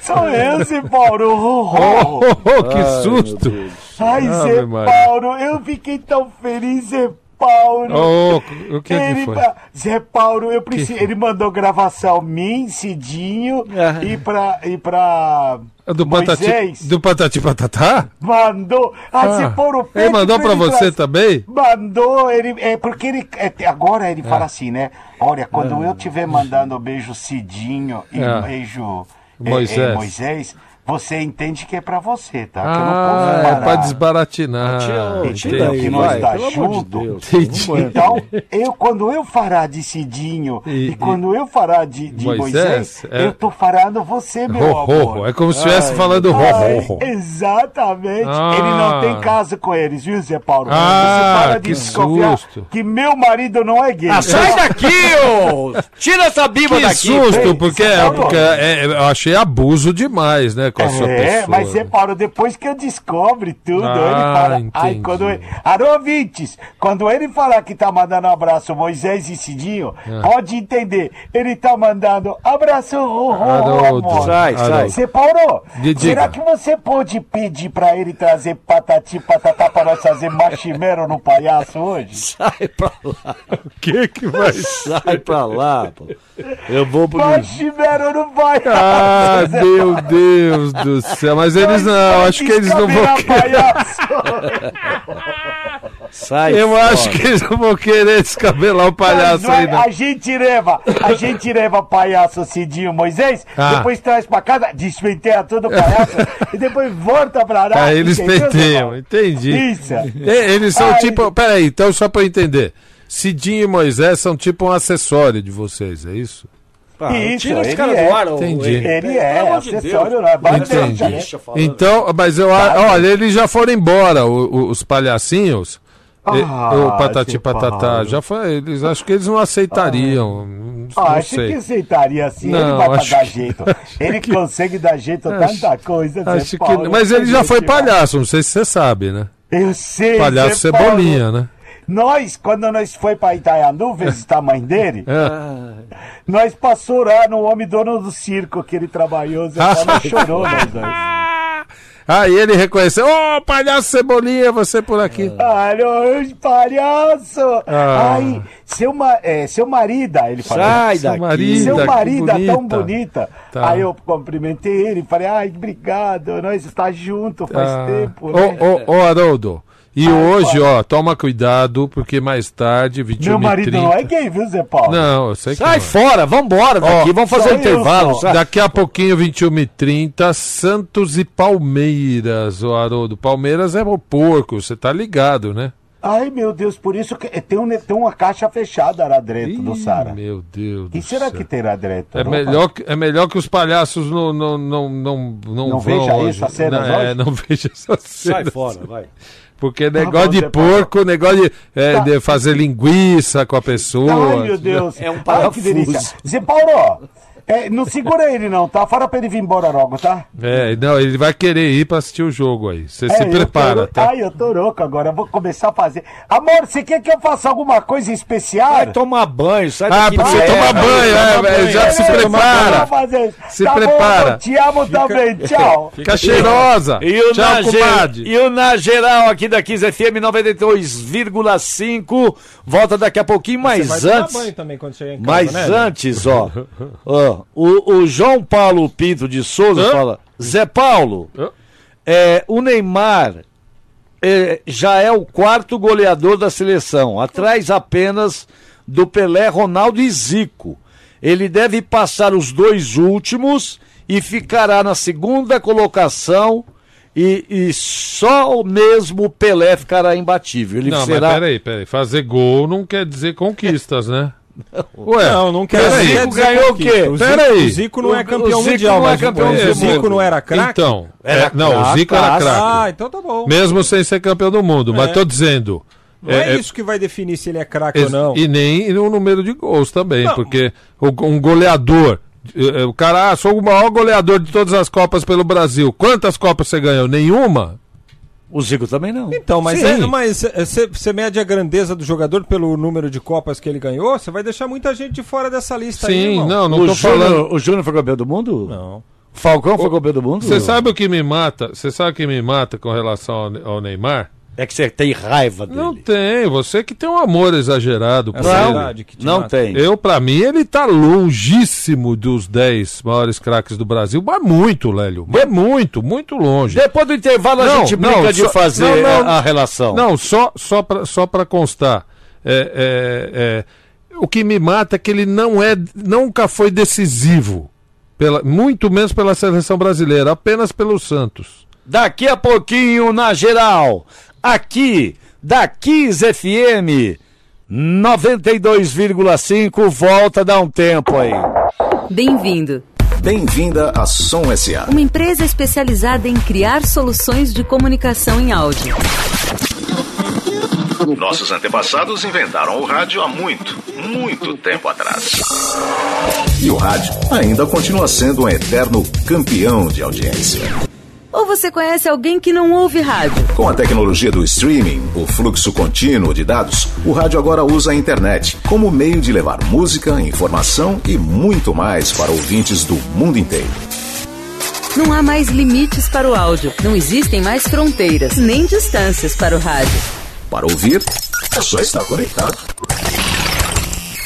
Speaker 10: Sou eu, Zé Paulo!
Speaker 3: Oh, oh, que susto!
Speaker 10: Ai,
Speaker 3: Maria.
Speaker 10: Paulo, eu fiquei tão feliz, Zé Paulo.
Speaker 3: Oh, o que que
Speaker 10: ele,
Speaker 3: foi?
Speaker 10: pa- Zé Paulo, eu preciso. Ele mandou gravação mim, Cidinho
Speaker 2: É.
Speaker 10: e pra. E pra
Speaker 3: Do Patati, do Patati Patatá?
Speaker 10: Mandou. Ah, Paulo,
Speaker 3: ele
Speaker 10: pede
Speaker 3: mandou pra
Speaker 10: ele
Speaker 3: você
Speaker 10: trazer-
Speaker 3: também?
Speaker 10: Mandou, ele. É porque ele. é, agora ele fala assim, né? Olha, quando eu estiver mandando beijo Cidinho e
Speaker 3: É.
Speaker 10: beijo é,
Speaker 3: Moisés.
Speaker 10: é, Moisés, você entende que é pra você, tá? que eu não
Speaker 3: Ah,
Speaker 10: posso
Speaker 3: é
Speaker 10: parar.
Speaker 3: pra desbaratinar.
Speaker 10: Tira- tira
Speaker 3: entendi.
Speaker 10: aí, vai.
Speaker 2: amor de
Speaker 10: junto.
Speaker 2: Deus.
Speaker 3: Entendi.
Speaker 10: Então, eu, quando eu falar de Cidinho
Speaker 3: E-
Speaker 10: e, quando eu falar de, de
Speaker 3: Moisés,
Speaker 10: Moisés,
Speaker 3: é-
Speaker 10: eu tô falando você, meu
Speaker 3: Ro, ro,
Speaker 10: amor.
Speaker 3: ro. É como se estivesse falando ro.
Speaker 10: Exatamente.
Speaker 3: Ah.
Speaker 10: Ele não tem caso com eles, viu, Zé Paulo?
Speaker 3: Ah,
Speaker 10: Você
Speaker 3: que susto.
Speaker 10: que meu marido não é gay.
Speaker 2: Ah, sai daqui, ô! Tira essa bíblia
Speaker 3: Que
Speaker 2: daqui.
Speaker 3: susto,
Speaker 10: Ei,
Speaker 3: porque, é, porque é, eu achei abuso demais, né, com a sua
Speaker 10: É,
Speaker 3: pessoa.
Speaker 10: mas Zé Paulo, depois que eu descobre tudo,
Speaker 3: Ah,
Speaker 10: ele fala.
Speaker 3: entendi.
Speaker 10: Aí quando ele. Alô, ouvintes, quando ele falar que tá mandando abraço Moisés e Cidinho,
Speaker 3: Ah.
Speaker 10: pode entender. Ele tá mandando abraço, oh, oh, oh.
Speaker 2: Sai, sai.
Speaker 3: Me diga.
Speaker 10: será que você pode pedir pra ele trazer patati patatá pra nós fazer marshmallow no palhaço hoje?
Speaker 2: Sai pra lá.
Speaker 3: O que que vai...
Speaker 2: Sai pra lá, pô. Eu vou pro.
Speaker 10: Marshmallow no palhaço!
Speaker 3: Ah, meu Deus do céu, mas eles não, acho que eles não vão querer.
Speaker 2: Sai
Speaker 3: Eu
Speaker 2: fora.
Speaker 3: acho que eles não vão querer descabelar o palhaço
Speaker 10: Mas vai-
Speaker 3: aí, não.
Speaker 10: A gente leva, a gente leva palhaço Cidinho Moisés,
Speaker 3: Ah.
Speaker 10: depois traz pra casa, despenteia todo o palhaço e depois volta pra lá.
Speaker 3: Aí eles penteiam, entendi.
Speaker 10: Isso.
Speaker 3: Eles são
Speaker 10: Ai.
Speaker 3: tipo. Peraí, então só pra eu entender. Cidinho e Moisés são tipo um acessório de vocês, é isso?
Speaker 2: Ah,
Speaker 10: Isso,
Speaker 2: tira esse
Speaker 10: ele
Speaker 2: cara
Speaker 10: é.
Speaker 2: do ar,
Speaker 3: Entendi.
Speaker 2: ele.
Speaker 10: Ele é
Speaker 2: amor de
Speaker 10: acessório, né? Vai
Speaker 3: Entendi.
Speaker 10: né?
Speaker 3: Então, mas eu olha, eles já foram embora, o- o- os palhacinhos. E-
Speaker 10: Ah,
Speaker 3: o Patati Patatá, já foi, eles acho que eles não aceitariam, não,
Speaker 10: Ah,
Speaker 3: não
Speaker 10: acho que
Speaker 3: sei.
Speaker 10: aceitaria assim, ele
Speaker 3: Não,
Speaker 10: vai pra
Speaker 3: acho
Speaker 10: dar
Speaker 3: que-
Speaker 10: jeito.
Speaker 3: acho
Speaker 10: Ele
Speaker 3: que-
Speaker 10: consegue dar jeito a
Speaker 3: Acho-
Speaker 10: tanta coisa,
Speaker 3: Acho que,
Speaker 10: Paulo,
Speaker 3: mas ele já foi
Speaker 10: vai-
Speaker 3: palhaço, não sei se você sabe, né?
Speaker 10: Eu sei,
Speaker 3: Palhaço. Cebolinha, né?
Speaker 10: Nós, quando nós foi pra Itaiandu visitar a mãe dele,
Speaker 3: É.
Speaker 10: nós passou lá no homem dono do circo que ele trabalhou, Zé Paulo chorou, nós dois.
Speaker 3: Aí ele reconheceu, ô palhaço Cebolinha, você por aqui.
Speaker 10: Alô, palhaço!
Speaker 3: Ah.
Speaker 10: Ai, seu, ma é, seu marida, ele falou.
Speaker 2: Sai
Speaker 3: Seu
Speaker 2: daqui.
Speaker 3: marido.
Speaker 10: Seu
Speaker 3: que
Speaker 10: marida tão
Speaker 3: bonita. Tá.
Speaker 10: Aí eu cumprimentei ele, falei, ai, obrigado, nós está junto faz
Speaker 3: Ah.
Speaker 10: tempo. né?
Speaker 3: Ô, ô, ô, Haroldo. E hoje, ó, toma cuidado, porque mais tarde, 21
Speaker 10: Meu marido não é gay, viu, Zé Paulo?
Speaker 3: Não, eu sei que
Speaker 2: Sai
Speaker 3: não é.
Speaker 2: fora, vambora daqui,
Speaker 3: Ó,
Speaker 2: vamos fazer um intervalo.
Speaker 10: só.
Speaker 2: sai.
Speaker 3: Daqui a pouquinho, 21h30, Santos e Palmeiras, ô Haroldo. Palmeiras é o porco, você tá ligado, né?
Speaker 10: Ai, meu Deus, por isso que tem, um, tem uma caixa fechada dentro do Sara.
Speaker 3: Meu Deus do
Speaker 10: E será
Speaker 3: céu.
Speaker 10: que terá dentro?
Speaker 3: É
Speaker 10: Não,
Speaker 3: melhor, que- é melhor que os palhaços não, não, não, não, não,
Speaker 10: Não
Speaker 3: vão
Speaker 10: veja
Speaker 3: hoje.
Speaker 10: isso, as cenas
Speaker 3: não, É,
Speaker 10: hoje?
Speaker 3: não veja essas
Speaker 2: Sai
Speaker 3: cenas.
Speaker 2: fora, vai.
Speaker 3: Porque negócio
Speaker 10: bom,
Speaker 3: de porco, negócio de, é,
Speaker 10: Tá.
Speaker 3: de fazer linguiça com a pessoa.
Speaker 10: Ai, meu Deus.
Speaker 2: É um
Speaker 10: Ai, que
Speaker 2: parafuso.
Speaker 10: delícia. Zé Paulo, é, não segura ele não, tá? Fala pra ele vir embora logo, tá?
Speaker 3: É, não, ele vai querer ir pra assistir o jogo aí. Você se
Speaker 10: É, eu
Speaker 3: prepara,
Speaker 10: tô-
Speaker 3: tá?
Speaker 10: Ai, eu tô louco agora, eu vou começar a fazer. Amor, você quer que eu faça alguma coisa especial?
Speaker 2: Vai tomar banho, sai
Speaker 3: Ah,
Speaker 2: daqui.
Speaker 3: pra você tomar banho, é, é,
Speaker 2: banho.
Speaker 3: já se prepara.
Speaker 10: fazer.
Speaker 3: Se
Speaker 10: Tá bom,
Speaker 3: prepara.
Speaker 10: amor, te amo também, tchau.
Speaker 3: Fica cheirosa.
Speaker 2: E o,
Speaker 3: Tchau,
Speaker 2: na ge- e o Na Geral aqui da 15 FM 92,5. Volta daqui a pouquinho, mas
Speaker 1: Você vai tomar
Speaker 2: antes.
Speaker 1: banho também quando chegar em casa,
Speaker 2: Mas
Speaker 1: né?
Speaker 2: antes, ó, ó, o, o João Paulo Pinto de Souza
Speaker 3: Hã?
Speaker 2: fala: Zé Paulo,
Speaker 3: Hã?
Speaker 2: é, o Neymar é, já é o quarto goleador da seleção, atrás apenas do Pelé, Ronaldo e Zico. Ele deve passar os dois últimos e ficará na segunda colocação. E, e só o mesmo Pelé ficará imbatível. Ele
Speaker 3: Não,
Speaker 2: será.
Speaker 3: mas peraí, peraí. Fazer gol não quer dizer conquistas, né? Ué,
Speaker 1: Não, não quer dizer
Speaker 2: Zico ganhou o quê?
Speaker 1: O Zico,
Speaker 3: Peraí.
Speaker 1: o Zico não
Speaker 2: O-
Speaker 1: é
Speaker 2: o
Speaker 1: campeão
Speaker 2: Zico
Speaker 1: mundial,
Speaker 2: não é
Speaker 1: mas
Speaker 2: campeão
Speaker 1: o. Zico não era craque?
Speaker 3: Então,
Speaker 2: Era
Speaker 3: é, não, o
Speaker 2: craque,
Speaker 3: Zico era
Speaker 2: craque.
Speaker 3: craque.
Speaker 1: Ah, então tá bom.
Speaker 3: Mesmo sem ser campeão do mundo. Mas
Speaker 1: É.
Speaker 3: tô dizendo.
Speaker 1: Não é, isso que vai definir se ele é craque ou não.
Speaker 3: E nem o número de gols também,
Speaker 1: Não.
Speaker 3: porque o- um goleador. eh, O cara, ah, sou o maior goleador de todas as Copas pelo Brasil. Quantas Copas você ganhou? Nenhuma?
Speaker 2: O Zico também não.
Speaker 1: Então, mas é- mas você mede a grandeza do jogador pelo número de Copas que ele ganhou, você vai deixar muita gente de fora dessa lista aí,
Speaker 3: Sim,
Speaker 1: irmão.
Speaker 3: não, não
Speaker 2: o,
Speaker 3: tô
Speaker 2: Júnior,
Speaker 3: falando.
Speaker 2: o Júnior foi campeão do mundo?
Speaker 1: Não.
Speaker 2: O Falcão foi campeão do mundo?
Speaker 3: Você sabe o que me mata? Você sabe o que me mata com relação ao, ao Neymar?
Speaker 2: É que você tem raiva dele.
Speaker 3: Não tem, você que tem um amor exagerado por
Speaker 1: Essa
Speaker 3: ele.
Speaker 1: verdade que te
Speaker 2: não
Speaker 1: mata.
Speaker 2: tem.
Speaker 3: Eu, pra mim, ele tá longíssimo dos 10 maiores craques do Brasil, mas muito, Lélio. Mas muito, muito longe.
Speaker 2: Depois do intervalo a
Speaker 3: Não,
Speaker 2: gente brinca
Speaker 3: não,
Speaker 2: de
Speaker 3: só-
Speaker 2: fazer
Speaker 3: não, não.
Speaker 2: a, a relação.
Speaker 3: Não, só, só pra, só pra constar. É, é, é, o que me mata é que ele não é, nunca foi decisivo. Pela, muito menos pela seleção brasileira, apenas pelo Santos.
Speaker 2: Daqui a pouquinho, na geral, aqui, da Kiss FM 92,5, volta a dar um tempo aí.
Speaker 11: Bem-vindo.
Speaker 8: Bem-vinda à Som SA.
Speaker 11: Uma empresa especializada em criar soluções de comunicação em áudio.
Speaker 8: Nossos antepassados inventaram o rádio há muito, muito tempo atrás. E o rádio ainda continua sendo um eterno campeão de audiência.
Speaker 11: Ou você conhece alguém que não ouve rádio?
Speaker 8: Com a tecnologia do streaming, o fluxo contínuo de dados, o rádio agora usa a internet como meio de levar música, informação e muito mais para ouvintes do mundo inteiro.
Speaker 11: Não há mais limites para o áudio. Não existem mais fronteiras, nem distâncias para o rádio.
Speaker 8: Para ouvir, é só estar conectado.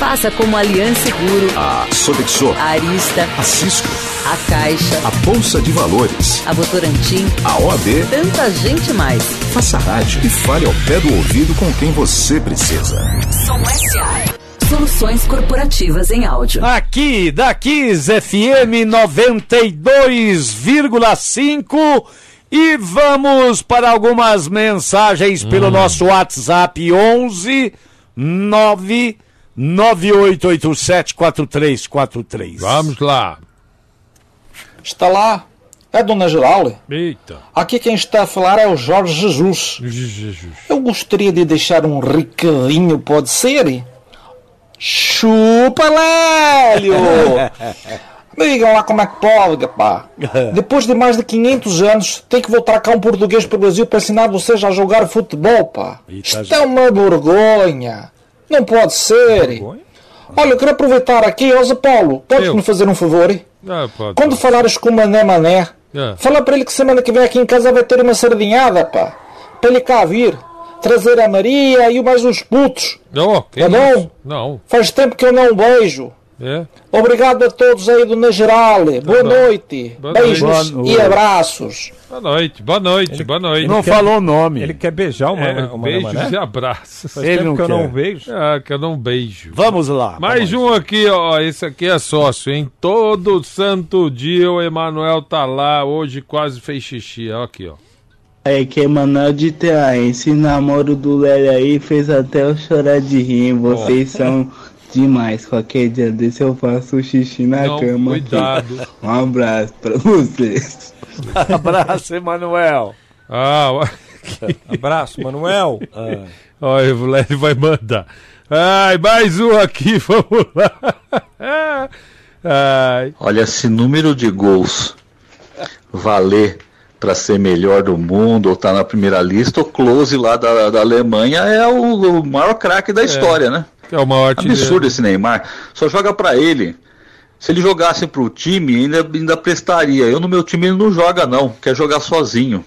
Speaker 11: Faça como a Aliança Seguro,
Speaker 8: A Sodexo,
Speaker 11: a Arista,
Speaker 8: a Cisco,
Speaker 11: a Caixa,
Speaker 8: a Bolsa de Valores,
Speaker 11: a Votorantim,
Speaker 8: a OAB,
Speaker 11: tanta gente mais.
Speaker 8: faça rádio e fale ao pé do ouvido com quem você precisa.
Speaker 11: Som SA. Soluções corporativas em áudio.
Speaker 2: Aqui, da Kiss FM 92,5 e vamos para algumas mensagens pelo nosso WhatsApp 11 99887 4343.
Speaker 3: Vamos lá.
Speaker 12: Está lá. É Dona Geral?
Speaker 3: Eita.
Speaker 12: Aqui quem está a falar é o Jorge Jesus.
Speaker 3: Jesus.
Speaker 12: Eu gostaria de deixar um recadinho, pode ser? Chupa, Lélio! Digam lá como é que pode, pá. Depois de mais de 500 anos, tem que voltar cá um português para o Brasil para ensinar vocês a jogar futebol, pá. Isto é uma vergonha. Não pode ser. Olha, eu quero aproveitar aqui, Zé Paulo, podes-me fazer um favor?
Speaker 3: Ah, pode.
Speaker 12: Quando falares com o Mané Mané,
Speaker 3: É.
Speaker 12: fala para ele que semana que vem aqui em casa vai ter uma sardinhada, pá. Para ele cá vir. Trazer a Maria e mais uns putos.
Speaker 3: Não, que
Speaker 12: Tá bom?
Speaker 3: Não.
Speaker 12: Faz tempo que eu não beijo.
Speaker 3: É.
Speaker 12: Obrigado a todos aí do Na Geral. Boa
Speaker 3: bom.
Speaker 12: noite.
Speaker 3: Boa
Speaker 12: Beijos
Speaker 3: noite. Boa
Speaker 12: e
Speaker 3: noite.
Speaker 12: abraços.
Speaker 3: Boa noite, boa noite, boa noite.
Speaker 2: Não falou o nome.
Speaker 1: Ele quer beijar o
Speaker 3: É,
Speaker 1: Mané
Speaker 3: beijos
Speaker 1: Mané?
Speaker 3: e abraços.
Speaker 1: Faz tempo que eu não beijo.
Speaker 3: Ah, que eu não beijo.
Speaker 2: Vamos lá.
Speaker 3: Mais um aqui, ó. Esse aqui é sócio, hein? Todo santo dia o Emanuel tá lá. Hoje quase fez xixi. Ó, aqui, ó.
Speaker 13: É que Emanuel de Terra, esse namoro do Lélio aí fez até eu chorar de rir. Vocês são demais. Qualquer dia desse eu faço xixi na
Speaker 3: Não,
Speaker 13: cama. aqui.
Speaker 3: cuidado.
Speaker 13: Um abraço pra vocês.
Speaker 2: Abraço, Emanuel.
Speaker 3: Ah.
Speaker 1: Abraço, Manuel.
Speaker 3: Olha, o Lélio vai mandar. Ai, mais um aqui, vamos lá. Ai.
Speaker 14: Olha, se número de gols valer para ser melhor do mundo ou tá na primeira lista, o Close lá da, da Alemanha é o, o maior craque da história, né?
Speaker 3: Que é o maior artilheiro.
Speaker 14: Absurdo esse Neymar. Só joga para ele. Se ele jogasse pro time, ainda, ainda prestaria. Eu no meu time ele não joga não, quer jogar sozinho.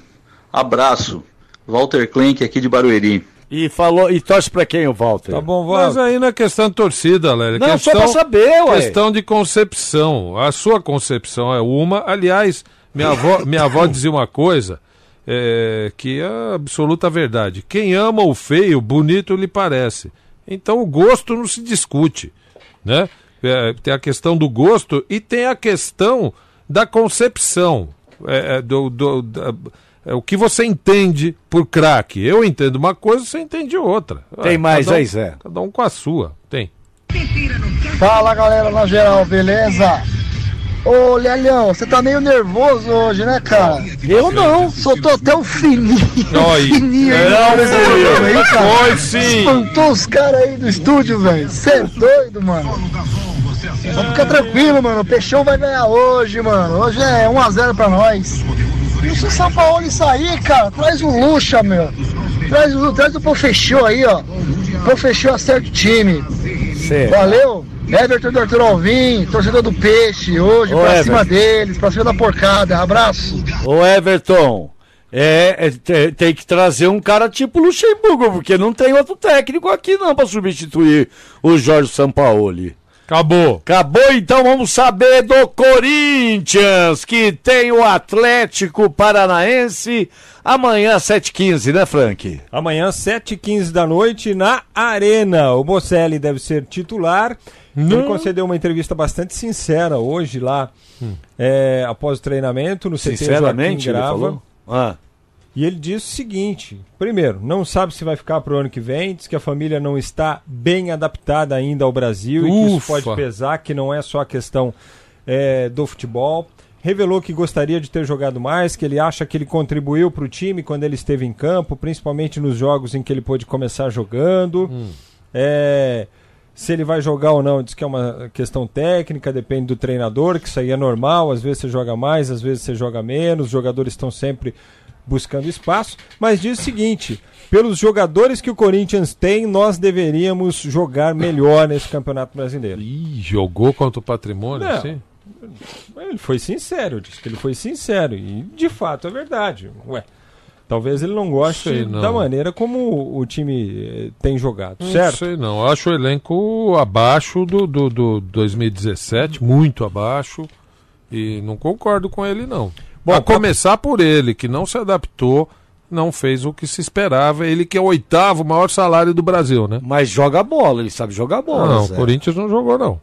Speaker 14: Abraço. Walter Klenk aqui de Barueri.
Speaker 2: E falou e torce pra quem o Walter?
Speaker 1: Tá bom,
Speaker 3: Mas aí não é questão de torcida, Lélia.
Speaker 2: Não, só
Speaker 3: questão,
Speaker 2: pra saber, ué.
Speaker 3: Questão de concepção. A sua concepção é uma. Aliás, minha avó, minha avó dizia uma coisa é, que é absoluta verdade. Quem ama o feio, bonito lhe parece. Então o gosto não se discute, né? É, tem a questão do gosto e tem a questão da concepção. É, é, do, do- da- é, o que você entende por craque. Eu entendo uma coisa, você entende outra.
Speaker 2: Tem
Speaker 3: É,
Speaker 2: mais
Speaker 3: um-
Speaker 2: aí, Zé?
Speaker 3: Cada um com a sua. Tem.
Speaker 15: Fala galera na geral, beleza? Ô Lelhão, você tá meio nervoso hoje, né, cara?
Speaker 2: Eu não.
Speaker 15: Soltou até o fininho.
Speaker 3: Oi.
Speaker 15: fininho aí,
Speaker 3: Não,
Speaker 15: programa aí, cara.
Speaker 3: Foi sim.
Speaker 15: Espantou os caras aí do estúdio, velho. Você é doido, mano. Vamos ficar tranquilo, mano. O Peixão vai ganhar hoje, mano. Hoje é 1x0 pra nós. E se o São Paulo sair, cara, traz o Lucha, meu. Traz o, traz o Profechou aí, ó. Profechou acerta o time.
Speaker 2: Certo.
Speaker 15: Valeu. Everton do Arthur Alvim, torcedor do Peixe, hoje,
Speaker 2: Ô,
Speaker 15: pra
Speaker 2: Everton.
Speaker 15: cima deles, pra cima da porcada. Abraço.
Speaker 2: Ô Everton, é, é, te- tem que trazer um cara tipo Luxemburgo, porque não tem outro técnico aqui não pra substituir o Jorge Sampaoli.
Speaker 3: Acabou.
Speaker 2: Acabou, então vamos saber do Corinthians, que tem o Atlético Paranaense amanhã às 7h15, né, Frank?
Speaker 1: Amanhã, 7h15 da noite, na Arena. O Bocelli deve ser titular. Ele concedeu uma entrevista bastante sincera hoje lá, é, após o treinamento, no CT
Speaker 2: Sinceramente,
Speaker 1: Joaquim
Speaker 2: ele
Speaker 1: Grava.
Speaker 2: falou? Ah.
Speaker 1: E ele diz o seguinte: primeiro, não sabe se vai ficar pro ano que vem, diz que a família não está bem adaptada ainda ao Brasil e que isso
Speaker 3: Ufa.
Speaker 1: pode pesar, que não é só a questão é, do futebol. Revelou que gostaria de ter jogado mais, que ele acha que ele contribuiu para o time quando ele esteve em campo, principalmente nos jogos em que ele pôde começar jogando. É, se ele vai jogar ou não, diz que é uma questão técnica, depende do treinador, que isso aí é normal, às vezes você joga mais, às vezes você joga menos, os jogadores estão sempre buscando espaço, mas diz o seguinte: pelos jogadores que o Corinthians tem, nós deveríamos jogar melhor nesse Campeonato Brasileiro.
Speaker 3: Ih, jogou contra o patrimônio,
Speaker 1: Não.
Speaker 3: assim?
Speaker 1: Ele foi sincero, disse que ele foi sincero, e de fato é verdade. Ué, talvez ele não goste
Speaker 3: Sei não.
Speaker 1: da maneira como o time eh, tem jogado,
Speaker 3: Não
Speaker 1: certo?
Speaker 3: sei não. Eu acho o elenco abaixo do, do, do 2017, muito abaixo. E não concordo com ele, não.
Speaker 1: Bom,
Speaker 3: a começar por ele, que não se adaptou, não fez o que se esperava. Ele que é o oitavo maior salário do Brasil, né?
Speaker 2: Mas joga bola, ele sabe jogar bola.
Speaker 3: não, o. Corinthians não jogou, não.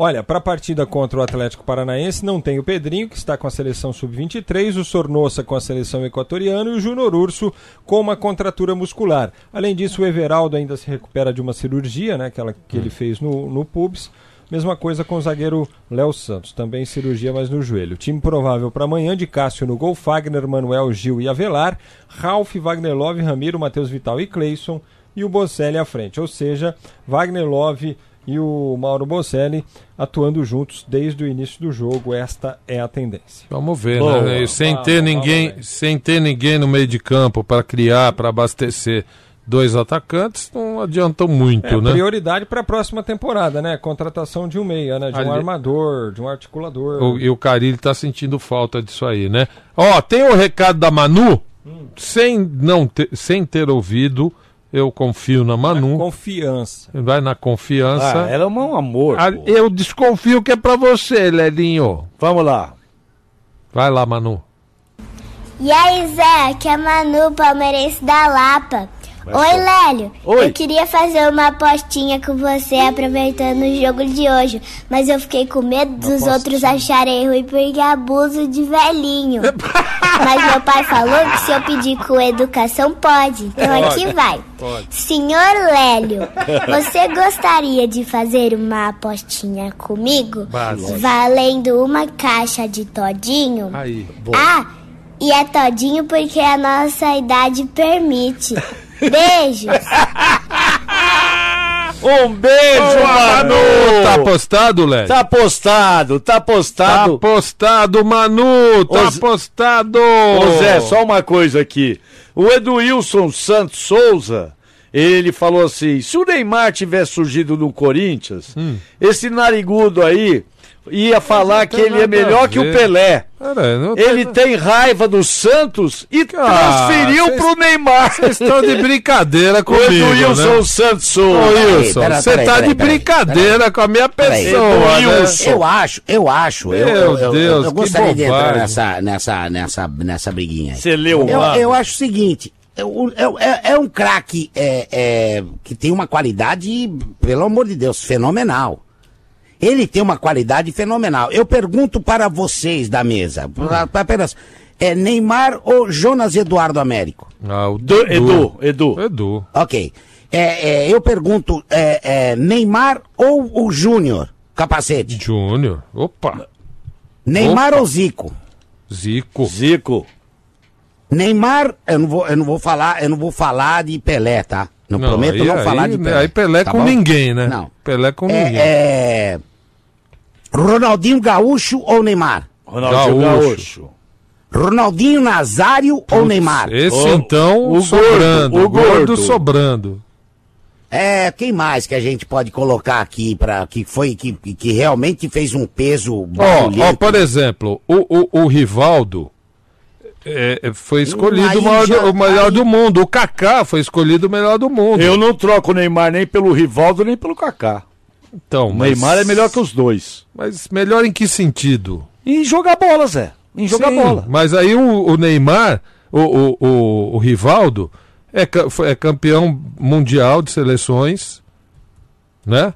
Speaker 1: Olha, para a partida contra o Atlético Paranaense não tem o Pedrinho, que está com a seleção sub-23, o Sornossa com a seleção equatoriana e o Júnior Urso com uma contratura muscular. Além disso, o Everaldo ainda se recupera de uma cirurgia, né, aquela que ele fez no, no pubis. Mesma coisa com o zagueiro Léo Santos, também cirurgia, mas no joelho. Time provável para amanhã de Cássio no gol, Fagner, Manuel, Gil e Avelar, Ralf, Wagner Love, Ramiro, Matheus Vital e Cleison e o Bocelli à frente. Ou seja, Wagner Love, e o Mauro Bocelli atuando juntos desde o início do jogo. Esta é a tendência.
Speaker 3: Vamos ver,
Speaker 1: Boa.
Speaker 3: né? Sem
Speaker 1: Vamos,
Speaker 3: ter
Speaker 1: vamos
Speaker 3: ninguém, sem ter ninguém no meio de campo para criar, para abastecer dois atacantes, não adiantam muito,
Speaker 1: É,
Speaker 3: né?
Speaker 1: prioridade para a próxima temporada, né? Contratação de um meia, né? De um
Speaker 3: Ali-
Speaker 1: armador, de um articulador.
Speaker 3: O- e o Carilli tá sentindo falta disso aí, né? Ó, tem o recado da Manu, sem não ter, sem ter ouvido, eu confio na Manu.
Speaker 1: Confiança.
Speaker 3: Vai na confiança.
Speaker 2: Ah, ela é um amor.
Speaker 3: Ah,
Speaker 2: pô.
Speaker 3: eu desconfio que é pra você, Lelinho.
Speaker 2: Vamos lá.
Speaker 3: Vai lá, Manu.
Speaker 7: E aí, Zé, aqui é a Manu, palmeirense da Lapa. Oi, Lélio.
Speaker 3: Oi.
Speaker 7: Eu queria fazer uma apostinha com você aproveitando o jogo de hoje, mas eu fiquei com medo dos outros acharem ruim porque abuso de velhinho. mas meu pai falou que se eu pedir com educação pode. Então aqui
Speaker 16: Pode,
Speaker 7: vai.
Speaker 16: pode.
Speaker 7: Senhor Lélio, você gostaria de fazer uma apostinha comigo?
Speaker 3: Básico.
Speaker 7: Valendo uma caixa de todinho?
Speaker 3: Aí,
Speaker 7: Ah, e é todinho porque a nossa idade permite. Beijos.
Speaker 2: Um beijo,
Speaker 3: Boa,
Speaker 2: Manu!
Speaker 3: Tá postado, Léo?
Speaker 2: Tá postado, tá postado.
Speaker 3: Tá postado, Manu! Tá
Speaker 2: Ô,
Speaker 3: postado!
Speaker 2: Ô Zé, só uma coisa aqui. O Eduilson Santos Souza, ele falou assim: se o Neymar tivesse surgido no Corinthians,
Speaker 3: Hum.
Speaker 2: esse narigudo aí ia falar que ele é melhor que o. Pelé.
Speaker 3: Cara, não
Speaker 2: Ele tem raiva do Santos e transferiu
Speaker 3: cês-
Speaker 2: pro Neymar.
Speaker 3: Vocês estão de brincadeira
Speaker 2: O
Speaker 3: comigo,
Speaker 2: Eduilson
Speaker 3: né?
Speaker 2: Santos.
Speaker 3: Ô, Wilson, você tá
Speaker 4: peraí,
Speaker 3: de
Speaker 4: peraí,
Speaker 3: brincadeira com a minha pessoa, né?
Speaker 4: Eu acho, eu acho. eu,
Speaker 3: Meu
Speaker 4: eu, eu-
Speaker 3: Deus,
Speaker 4: eu
Speaker 3: que
Speaker 4: gostaria de entrar nessa, nessa, nessa, nessa briguinha aí.
Speaker 2: Você leu o
Speaker 4: eu, eu acho o seguinte. eu- eu- É, é um craque é, é, que tem uma qualidade, pelo amor de Deus, fenomenal. Ele tem uma qualidade fenomenal. Eu pergunto para vocês da mesa, pra- pra apenas, é Neymar ou Jonas Eduardo Américo?
Speaker 3: Ah, o
Speaker 2: Edu, Edu.
Speaker 3: Edu.
Speaker 4: Ok. É, é, eu pergunto, é, é, Neymar ou o Júnior? Capacete.
Speaker 3: Júnior. Opa.
Speaker 4: Neymar
Speaker 3: Opa.
Speaker 4: ou Zico?
Speaker 3: Zico.
Speaker 2: Zico.
Speaker 4: Neymar, eu não vou, eu não vou falar, eu não vou falar de Pelé, tá? Não,
Speaker 3: Não,
Speaker 4: prometo
Speaker 3: aí-
Speaker 4: não falar
Speaker 3: aí-
Speaker 4: de Pelé.
Speaker 3: aí Pelé
Speaker 4: tá
Speaker 3: com
Speaker 4: bom?
Speaker 3: ninguém, né?
Speaker 4: Não.
Speaker 3: Pelé com
Speaker 4: É,
Speaker 3: ninguém.
Speaker 4: é, Ronaldinho Gaúcho ou Neymar?
Speaker 2: Ronaldinho Gaúcho.
Speaker 4: Ronaldinho Nazário ou Neymar?
Speaker 3: Esse então,
Speaker 4: o
Speaker 3: sobrando.
Speaker 4: gordo,
Speaker 3: O gordo
Speaker 4: gordo.
Speaker 3: sobrando.
Speaker 4: É, quem mais que a gente pode colocar aqui para que foi que, que realmente fez um peso
Speaker 3: Ó, ó,
Speaker 4: barulhento?
Speaker 3: por exemplo, o, o, o Rivaldo é, é, foi escolhido
Speaker 2: Aí
Speaker 3: o maior,
Speaker 2: já-
Speaker 3: o melhor do mundo. O Kaká foi escolhido o melhor do mundo.
Speaker 2: Eu não troco o Neymar nem pelo Rivaldo nem pelo Kaká.
Speaker 3: Então,
Speaker 2: O Neymar é melhor que os dois.
Speaker 3: Mas melhor em que sentido?
Speaker 2: Em jogar bola, Zé. Em jogar
Speaker 3: Sim,
Speaker 2: bola.
Speaker 3: Mas aí o, o Neymar, o, o, o, o Rivaldo, é, é campeão mundial de seleções, né?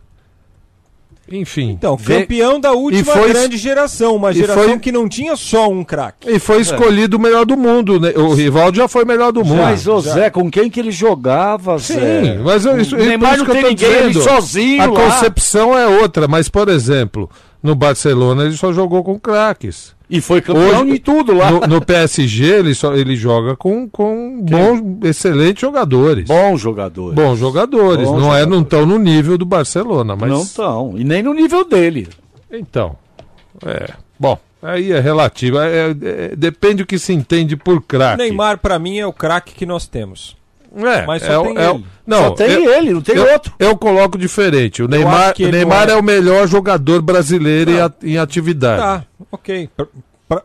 Speaker 3: Enfim.
Speaker 1: Então, campeão da última
Speaker 3: foi-
Speaker 1: grande geração, uma geração
Speaker 3: foi-
Speaker 1: que não tinha só um craque.
Speaker 3: E foi escolhido o melhor do mundo. Né? O Rivaldo já foi o melhor do mundo.
Speaker 2: Mas, ô Zé, com quem que ele jogava,
Speaker 3: Sim,
Speaker 2: Zé?
Speaker 3: mas eu, isso,
Speaker 2: o Neymar
Speaker 3: isso
Speaker 2: não
Speaker 3: que eu
Speaker 2: tem
Speaker 3: tô
Speaker 2: ninguém, ele
Speaker 3: dizendo.
Speaker 2: sozinho
Speaker 3: A
Speaker 2: lá.
Speaker 3: concepção é outra, mas, por exemplo, no Barcelona ele só jogou com craques.
Speaker 2: E foi campeão em tudo lá.
Speaker 3: No, no PSG ele, só, ele joga com, com bons, excelentes jogadores.
Speaker 2: Bons jogadores.
Speaker 3: Bons jogadores.
Speaker 2: Bons
Speaker 3: não é, não estão no nível do Barcelona, mas.
Speaker 2: Não estão. E nem no nível dele.
Speaker 3: Então. É. Bom, aí é relativo. é- é- depende do que se entende por craque.
Speaker 1: Neymar, pra mim, é o craque que nós temos.
Speaker 3: É,
Speaker 1: Mas
Speaker 3: é
Speaker 1: só
Speaker 3: o-
Speaker 1: tem
Speaker 3: é
Speaker 1: ele.
Speaker 3: Não,
Speaker 2: Só tem
Speaker 3: eu-
Speaker 2: ele, não tem
Speaker 3: eu,
Speaker 2: outro.
Speaker 3: Eu coloco diferente. O Neymar, Neymar é...
Speaker 1: é-
Speaker 3: o melhor jogador brasileiro em, a- em atividade.
Speaker 1: Tá, ok.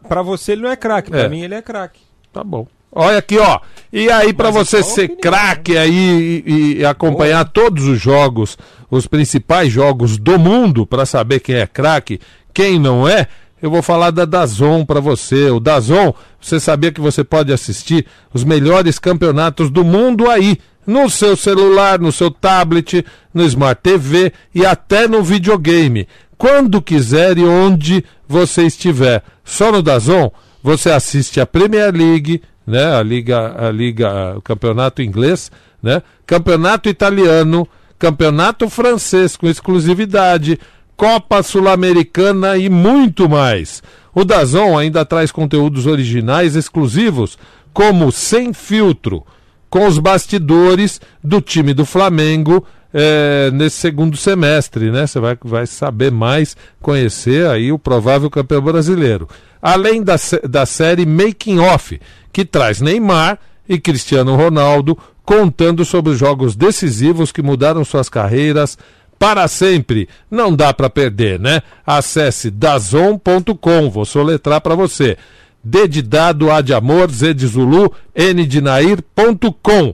Speaker 1: Pra você ele não é craque, pra
Speaker 3: É.
Speaker 1: mim ele é craque.
Speaker 3: Tá bom. Olha aqui, ó. E aí, pra você ser craque aí e, e acompanhar todos os jogos, os principais jogos do mundo, pra saber quem é craque, quem não é, eu vou falar da Dazon pra você. O Dazon, você sabia que você pode assistir os melhores campeonatos do mundo aí, no seu celular, no seu tablet, no Smart TV e até no videogame. Quando quiser e onde você estiver. Só no Dazon você assiste a Premier League, né, a liga, a liga, o campeonato inglês, né, campeonato italiano, campeonato francês com exclusividade, Copa Sul-Americana e muito mais. O Dazon ainda traz conteúdos originais exclusivos, como Sem Filtro, com os bastidores do time do Flamengo é, nesse segundo semestre, né? Você vai, vai saber mais, conhecer aí o provável campeão brasileiro. Além da, da série Making Off, que traz Neymar e Cristiano Ronaldo contando sobre os jogos decisivos que mudaram suas carreiras para sempre. Não dá para perder, né? Acesse dazon.com, vou soletrar para você. D de dado, A de amor, Z de Zulu, N de Nair.com,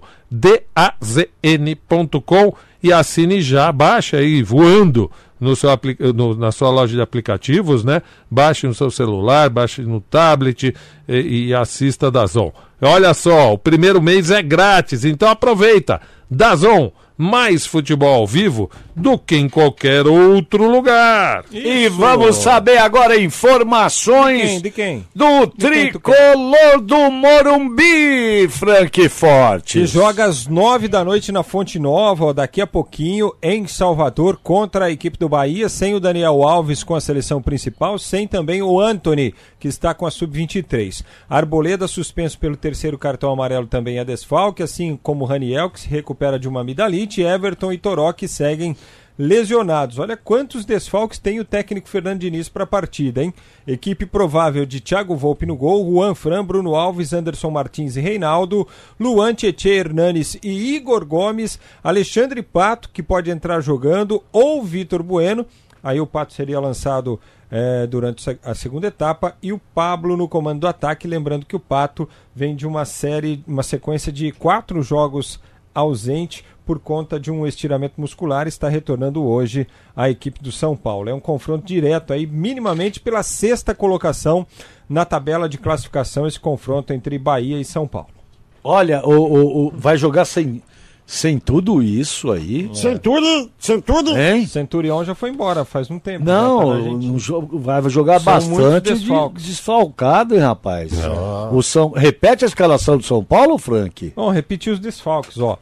Speaker 3: D-A-Z-N.com e assine já, baixa aí voando no seu no- na sua loja de aplicativos, né? Baixe no seu celular, baixe no tablet e, e assista Dazon. Olha só, o primeiro mês é grátis, então aproveita. Dazon, mais futebol ao vivo do que em qualquer outro lugar.
Speaker 2: E vamos saber agora informações
Speaker 1: De quem?
Speaker 2: do tricolor do Morumbi, Frank Forte.
Speaker 1: Que joga às nove da noite na Fonte Nova, ó, daqui a pouquinho, em Salvador, contra a equipe do Bahia, sem o Daniel Alves com a seleção principal, sem também o Anthony, que está com a Sub-23. Arboleda suspenso pelo terceiro cartão amarelo também é desfalque, assim como o Raniel, que se recupera de uma amidalite, Everton e Toró, que seguem lesionados. Olha quantos desfalques tem o técnico Fernando Diniz para a partida, hein? Equipe provável de Thiago Volpe no gol, Juan Fran, Bruno Alves, Anderson Martins e Reinaldo, Luan Tietê Hernanes e Igor Gomes, Alexandre Pato, que pode entrar jogando, ou Vitor Bueno. Aí o Pato seria lançado eh, durante a segunda etapa e o Pablo no comando do ataque. Lembrando que o Pato vem de uma série, uma sequência de quatro jogos ausente por conta de um estiramento muscular, está retornando hoje à equipe do São Paulo. É um confronto direto aí, minimamente pela sexta colocação na tabela de classificação, esse confronto entre Bahia e São Paulo.
Speaker 2: Olha, o, o- o- vai jogar sem, sem tudo isso aí?
Speaker 9: Centuri, Centuri.
Speaker 2: Hein?
Speaker 1: Centurião já foi embora faz um tempo. já
Speaker 2: Não, no jogo- vai jogar
Speaker 1: São
Speaker 2: bastante de- desfalcado, hein, rapaz? O São, repete a escalação do São Paulo, Frank?
Speaker 1: Bom, repetir os desfalques, ó.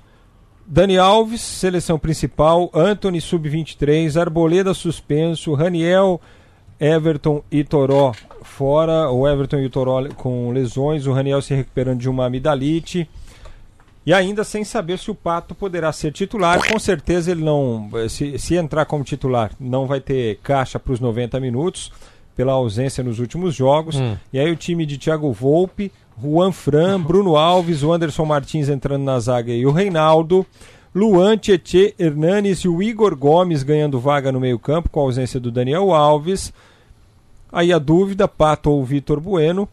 Speaker 1: Dani Alves, seleção principal, Anthony sub-23, Arboleda suspenso, Raniel, Everton e Toró fora, o Everton e o Toró com lesões, o Raniel se recuperando de uma amidalite. E ainda sem saber se o Pato poderá ser titular, com certeza ele não. Se, se entrar como titular, não vai ter caixa para os 90 minutos, pela ausência nos últimos jogos.
Speaker 3: Hum.
Speaker 1: E aí o time de Thiago Volpe, Juan Fran, Bruno Alves, o Anderson Martins entrando na zaga e o Reinaldo. Luan, Tietê, Hernanes e o Igor Gomes ganhando vaga no meio-campo com a ausência do Daniel Alves. Aí a dúvida, Pato ou Vitor Bueno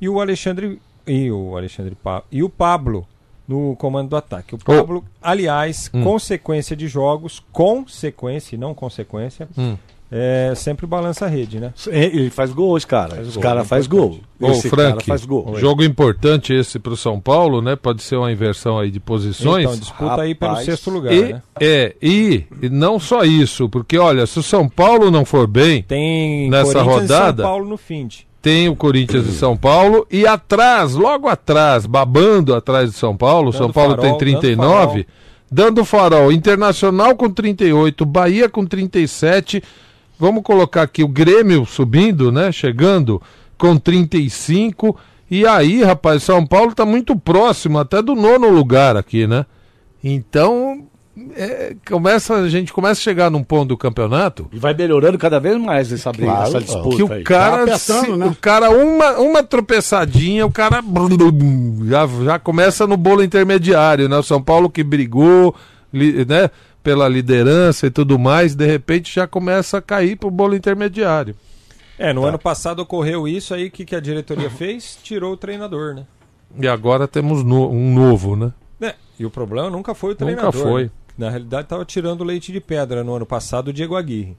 Speaker 1: e o Alexandre e o Alexandre Pa- e o Pablo no comando do ataque. O Pablo, aliás,
Speaker 3: Hum.
Speaker 1: consequência de jogos, consequência e não consequência,
Speaker 3: Hum.
Speaker 1: É, sempre balança a rede, né?
Speaker 2: Ele faz gols, cara.
Speaker 1: Faz
Speaker 2: Os
Speaker 1: gol,
Speaker 2: caras
Speaker 1: é
Speaker 2: faz gol.
Speaker 3: Ô,
Speaker 2: Esse cara
Speaker 3: Frank,
Speaker 2: faz gol.
Speaker 3: jogo importante esse pro São Paulo, né? Pode ser uma inversão aí de posições.
Speaker 1: Então, disputa aí pelo
Speaker 2: Rapaz.
Speaker 1: sexto lugar,
Speaker 3: E,
Speaker 1: né?
Speaker 3: É, e, e não só isso, porque olha, se o São Paulo não for bem,
Speaker 1: Tem
Speaker 3: nessa rodada,
Speaker 1: São Paulo no fim. de.
Speaker 3: tem o Corinthians e São Paulo, e atrás, logo atrás, babando atrás de São Paulo,
Speaker 1: Dando
Speaker 3: São Paulo
Speaker 1: farol,
Speaker 3: tem
Speaker 1: dando
Speaker 3: 39, dando farol, Internacional com 38, Bahia com 37, vamos colocar aqui o Grêmio subindo, né, chegando com 35, e aí, rapaz, São Paulo tá muito próximo até do nono lugar aqui, né? Então, é, começa, a gente começa a chegar num ponto do campeonato
Speaker 2: E vai melhorando cada vez mais essa briga,
Speaker 9: Claro,
Speaker 2: essa disputa.
Speaker 3: que o
Speaker 2: aí.
Speaker 3: cara,
Speaker 9: Tá apertando,
Speaker 3: se-
Speaker 9: né?
Speaker 3: o cara uma, uma tropeçadinha, o cara já, já começa no bolo intermediário, né? O São Paulo que brigou, li- né? Pela liderança e tudo mais, de repente já começa a cair pro bolo intermediário.
Speaker 1: É,
Speaker 3: Tá.
Speaker 1: no ano passado ocorreu isso aí, o que, que a diretoria fez? Tirou o treinador, né?
Speaker 3: E agora temos no- um novo, né?
Speaker 1: É, e o problema nunca foi o
Speaker 3: Nunca
Speaker 1: treinador.
Speaker 3: foi.
Speaker 1: né? Na realidade, estava tirando leite de pedra no ano passado o Diego Aguirre.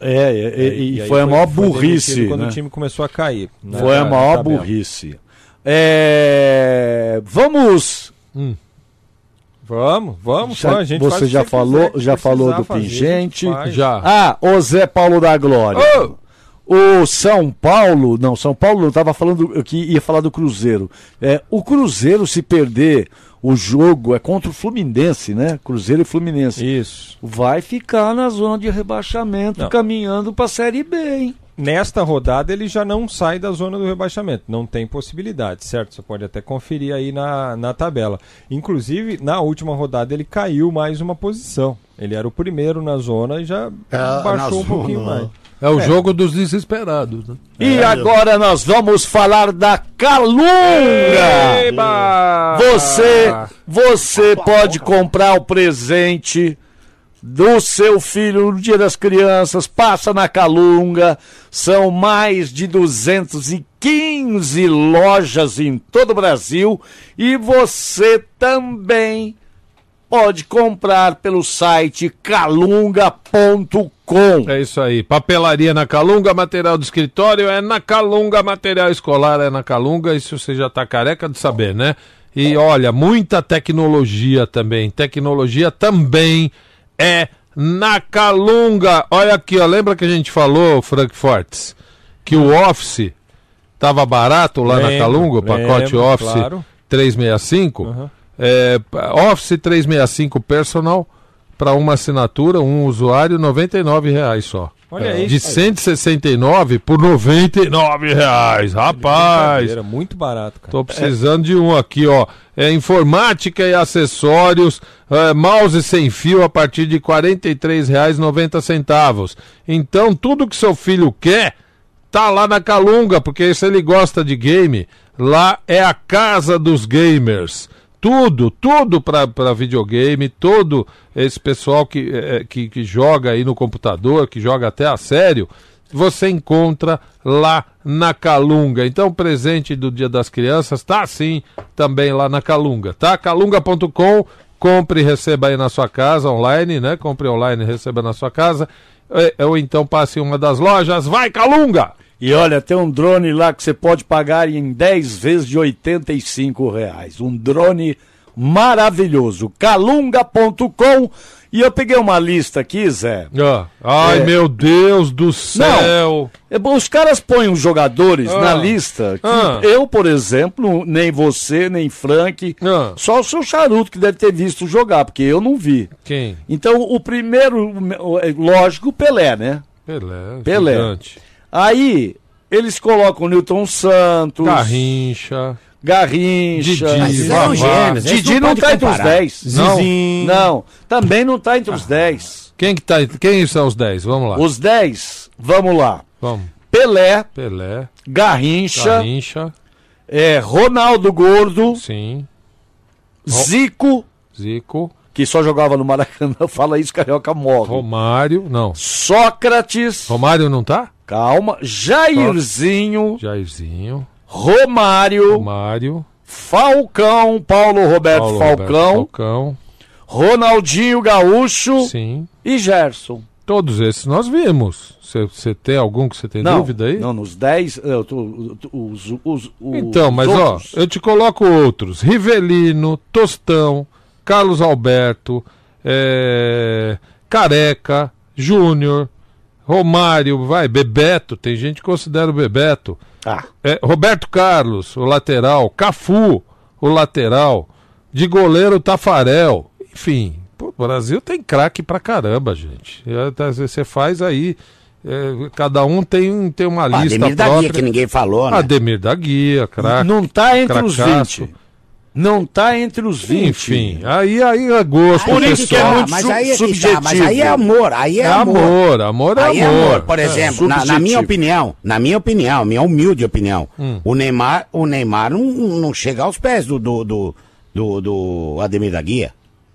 Speaker 2: É, e, e- e
Speaker 1: aí
Speaker 2: foi a maior
Speaker 1: foi
Speaker 2: burrice.
Speaker 1: Quando
Speaker 2: né?
Speaker 1: o time começou a cair. né,
Speaker 2: Foi a maior burrice. É, Vamos.
Speaker 1: Vamos, vamos,
Speaker 2: Já-
Speaker 1: a gente
Speaker 2: você já falou,
Speaker 1: quiser,
Speaker 2: já falou do
Speaker 1: fazer,
Speaker 2: pingente.
Speaker 3: Já.
Speaker 2: Ah, o Zé Paulo da Glória. O São Paulo, não, São Paulo não estava falando que ia falar do Cruzeiro. É, o Cruzeiro se perder o jogo é contra o Fluminense, né? Cruzeiro e Fluminense.
Speaker 1: Isso.
Speaker 2: Vai ficar na zona de rebaixamento,
Speaker 1: Não.
Speaker 2: caminhando para a Série B, hein?
Speaker 1: Nesta rodada ele já não sai da zona do rebaixamento, não tem possibilidade, certo? Você pode até conferir aí na, na tabela. Inclusive, na última rodada ele caiu mais uma posição. Ele era o primeiro na zona e já
Speaker 3: na
Speaker 1: baixou um
Speaker 3: zona.
Speaker 1: pouquinho mais.
Speaker 3: É o jogo dos desesperados, né?
Speaker 2: E agora nós vamos falar da Calunga.
Speaker 3: Eba!
Speaker 2: Você, você pode comprar o presente do seu filho no Dia das Crianças, passa na Calunga. São mais de 215 lojas em todo o Brasil e você também pode comprar pelo site calunga.com.
Speaker 3: É isso aí. Papelaria na Calunga, material do escritório é na Calunga, material escolar é na Calunga. Isso você já tá careca de saber, né? E olha, muita tecnologia também. Tecnologia também é na Calunga. Olha aqui, ó. Lembra que a gente falou, Frankfortes, que o Office tava barato lá na
Speaker 1: Lembro,
Speaker 3: Calunga, o pacote
Speaker 1: lembro,
Speaker 3: Office
Speaker 1: claro.
Speaker 3: 365?
Speaker 1: Aham.
Speaker 3: É, Office 365 Personal para uma assinatura, um usuário, 99 reais só.
Speaker 1: Olha aí.
Speaker 3: De 169 por 99 reais. Rapaz,
Speaker 1: Brincadeira, muito barato, cara.
Speaker 3: tô precisando de um aqui, ó. É informática e acessórios, é, mouse sem fio a partir de R$ 43,90 Então, tudo que seu filho quer tá lá na Calunga, porque se ele gosta de game, lá é a casa dos gamers. Tudo, tudo para videogame, todo esse pessoal que, eh, que, que joga aí no computador, que joga até a sério, você encontra lá na Calunga. Então, o presente do Dia das Crianças tá assim também lá na Calunga, tá? calunga.com, compre e receba aí na sua casa online, né? Compre online e receba na sua casa. Eh, Ou então passe em uma das lojas. Vai, Calunga!
Speaker 2: E olha, tem um drone lá que você pode pagar em 10 vezes de 85 reais. Um drone maravilhoso. Calunga.com. E eu peguei uma lista aqui, Zé.
Speaker 3: Ah, Ai,
Speaker 2: É.
Speaker 3: meu Deus do céu!
Speaker 2: É bom, Os caras põem os jogadores
Speaker 3: Ah.
Speaker 2: na lista. que
Speaker 3: Ah.
Speaker 2: Eu, por exemplo, nem você, nem Frank.
Speaker 3: Ah.
Speaker 2: Só o seu charuto que deve ter visto jogar, porque eu não vi.
Speaker 3: Quem?
Speaker 2: Então, o primeiro, é lógico, Pelé, né?
Speaker 3: Pelé.
Speaker 2: Pelé.
Speaker 3: gigante.
Speaker 2: Aí, eles colocam o Newton Santos.
Speaker 3: Garrincha.
Speaker 2: Garrincha.
Speaker 3: Didi, gênios, eles
Speaker 2: Didi
Speaker 3: não
Speaker 2: não tá entre os
Speaker 3: comparar.
Speaker 2: 10.
Speaker 3: Não?
Speaker 2: Não. Também não tá entre os 10.
Speaker 3: Quem que tá? Quem são os 10? Vamos lá.
Speaker 2: Os 10, vamos lá.
Speaker 3: Vamos.
Speaker 2: Pelé,
Speaker 3: Pelé.
Speaker 2: Garrincha,
Speaker 3: Garrincha.
Speaker 2: é, Ronaldo Gordo,
Speaker 3: Sim.
Speaker 2: Zico,
Speaker 3: Zico.
Speaker 2: que só jogava no Maracanã, fala isso, Carioca morre.
Speaker 3: Romário. Não.
Speaker 2: Sócrates,
Speaker 3: Romário não tá?
Speaker 2: Calma, Jairzinho,
Speaker 3: Jairzinho.
Speaker 2: Romário,
Speaker 3: Romário.
Speaker 2: Falcão, Paulo Roberto
Speaker 3: Paulo
Speaker 2: Falcão,
Speaker 3: Roberto Falcão.
Speaker 2: Ronaldinho Gaúcho
Speaker 3: Sim.
Speaker 2: e Gerson.
Speaker 3: Todos esses nós vimos. Você tem algum que você tem
Speaker 2: não,
Speaker 3: dúvida aí?
Speaker 2: Não, nos 10, eu tô- os, os, os,
Speaker 3: Então, mas
Speaker 2: outros.
Speaker 3: ó, eu te coloco outros: Rivelino, Tostão, Carlos Alberto, é, Careca, Júnior, Romário, vai, Bebeto, tem gente que considera o Bebeto.
Speaker 2: Ah.
Speaker 3: É, Roberto Carlos, o lateral, Cafu, o lateral, de goleiro Tafarel, enfim. pô, o Brasil tem craque pra caramba, gente. E, tá, Você faz aí. é, cada um tem, tem uma
Speaker 4: Ah,
Speaker 3: lista
Speaker 4: Ademir da
Speaker 3: própria.
Speaker 4: Guia, que ninguém falou, né?
Speaker 3: Ademir da Guia, craque.
Speaker 2: Não tá entre os
Speaker 3: cracaço.
Speaker 2: 20. Não tá entre os 20.
Speaker 3: Enfim, aí, aí é gosto
Speaker 2: Por isso que é muito
Speaker 4: mas aí é que tá,
Speaker 2: subjetivo.
Speaker 4: mas aí é amor, aí é,
Speaker 3: É
Speaker 4: amor.
Speaker 3: amor, amor é
Speaker 4: aí
Speaker 3: amor.
Speaker 4: Por
Speaker 3: É,
Speaker 4: exemplo, na, na
Speaker 2: subjetivo.
Speaker 4: minha opinião, na minha opinião, minha humilde opinião,
Speaker 3: Hum.
Speaker 4: o Neymar, o Neymar não, não chega aos pés do, do, do, do, do Ademir da Guia.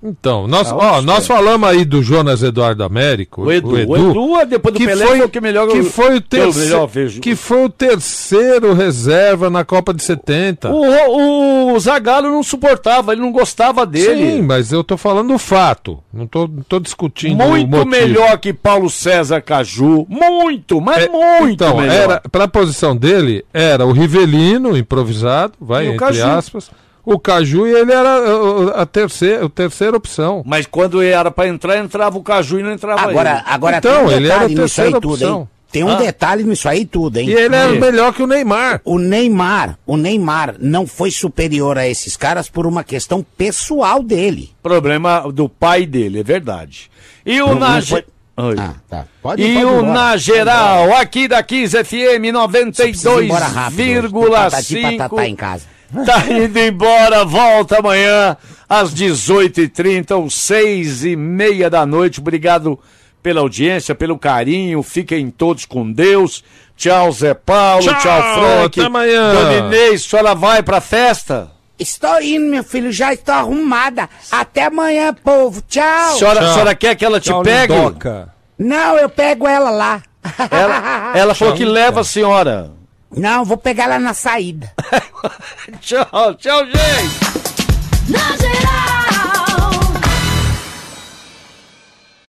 Speaker 3: Então, nós,
Speaker 2: Não,
Speaker 3: ó, nós falamos aí do Jonas Eduardo Américo.
Speaker 2: O Edu, o Edu, é depois do
Speaker 3: que
Speaker 2: Pelé,
Speaker 3: foi,
Speaker 2: foi o que melhor
Speaker 3: que foi o,
Speaker 2: que eu
Speaker 3: terce-
Speaker 2: melhor vejo.
Speaker 3: que foi o terceiro reserva na Copa de 70.
Speaker 2: O, o Zagallo não suportava, ele não gostava dele.
Speaker 3: Sim, mas eu tô falando o fato. Não tô, não tô discutindo o
Speaker 2: Muito melhor que Paulo César Caju. Muito, mas muito
Speaker 3: Então,
Speaker 2: melhor.
Speaker 3: era pra posição dele, era o Rivelino, improvisado, vai,
Speaker 2: o
Speaker 3: entre
Speaker 2: Caju.
Speaker 3: aspas. O Caju e ele era a terceira, a terceira opção.
Speaker 2: Mas quando era pra entrar, entrava o Caju e não entrava
Speaker 4: Agora,
Speaker 2: ele.
Speaker 4: agora
Speaker 3: Então,
Speaker 4: tem um
Speaker 3: ele era a
Speaker 4: detalhe nisso aí
Speaker 3: terceira
Speaker 4: tudo,
Speaker 3: opção.
Speaker 4: hein? tem um
Speaker 3: Ah.
Speaker 4: detalhe nisso aí tudo, hein?
Speaker 3: E ele é melhor que o Neymar.
Speaker 4: O Neymar, o Neymar não foi superior a esses caras por uma questão pessoal dele.
Speaker 2: Problema do pai dele, é verdade. E o
Speaker 4: Não-
Speaker 2: na
Speaker 4: não
Speaker 2: ge-
Speaker 4: foi-
Speaker 2: Oi.
Speaker 4: Ah, tá. Pode-
Speaker 2: e
Speaker 4: pode
Speaker 2: o
Speaker 4: embora.
Speaker 2: na geral, aqui da 15 FM
Speaker 4: precisa ir embora rápido hoje. Tem patati e
Speaker 2: 92,5.
Speaker 4: patatá em casa.
Speaker 2: Tá indo embora, volta amanhã às 18h30 ou 6 e meia da noite. Obrigado pela audiência, pelo carinho. Fiquem todos com Deus. Tchau, Zé Paulo. Tchau,
Speaker 3: Tchau,
Speaker 2: Frank.
Speaker 3: até amanhã.
Speaker 2: Dona Inês, a senhora vai pra festa?
Speaker 5: Estou indo, meu filho, já estou arrumada. Até amanhã, povo. Tchau.
Speaker 2: A senhora, a senhora quer que ela te
Speaker 1: Tchau,
Speaker 2: pegue?
Speaker 1: Lindoca.
Speaker 5: Não, eu pego ela lá.
Speaker 2: Ela, ela falou que leva a senhora.
Speaker 5: Não, vou pegar ela na saída.
Speaker 2: tchau, tchau, gente.
Speaker 16: Na geral.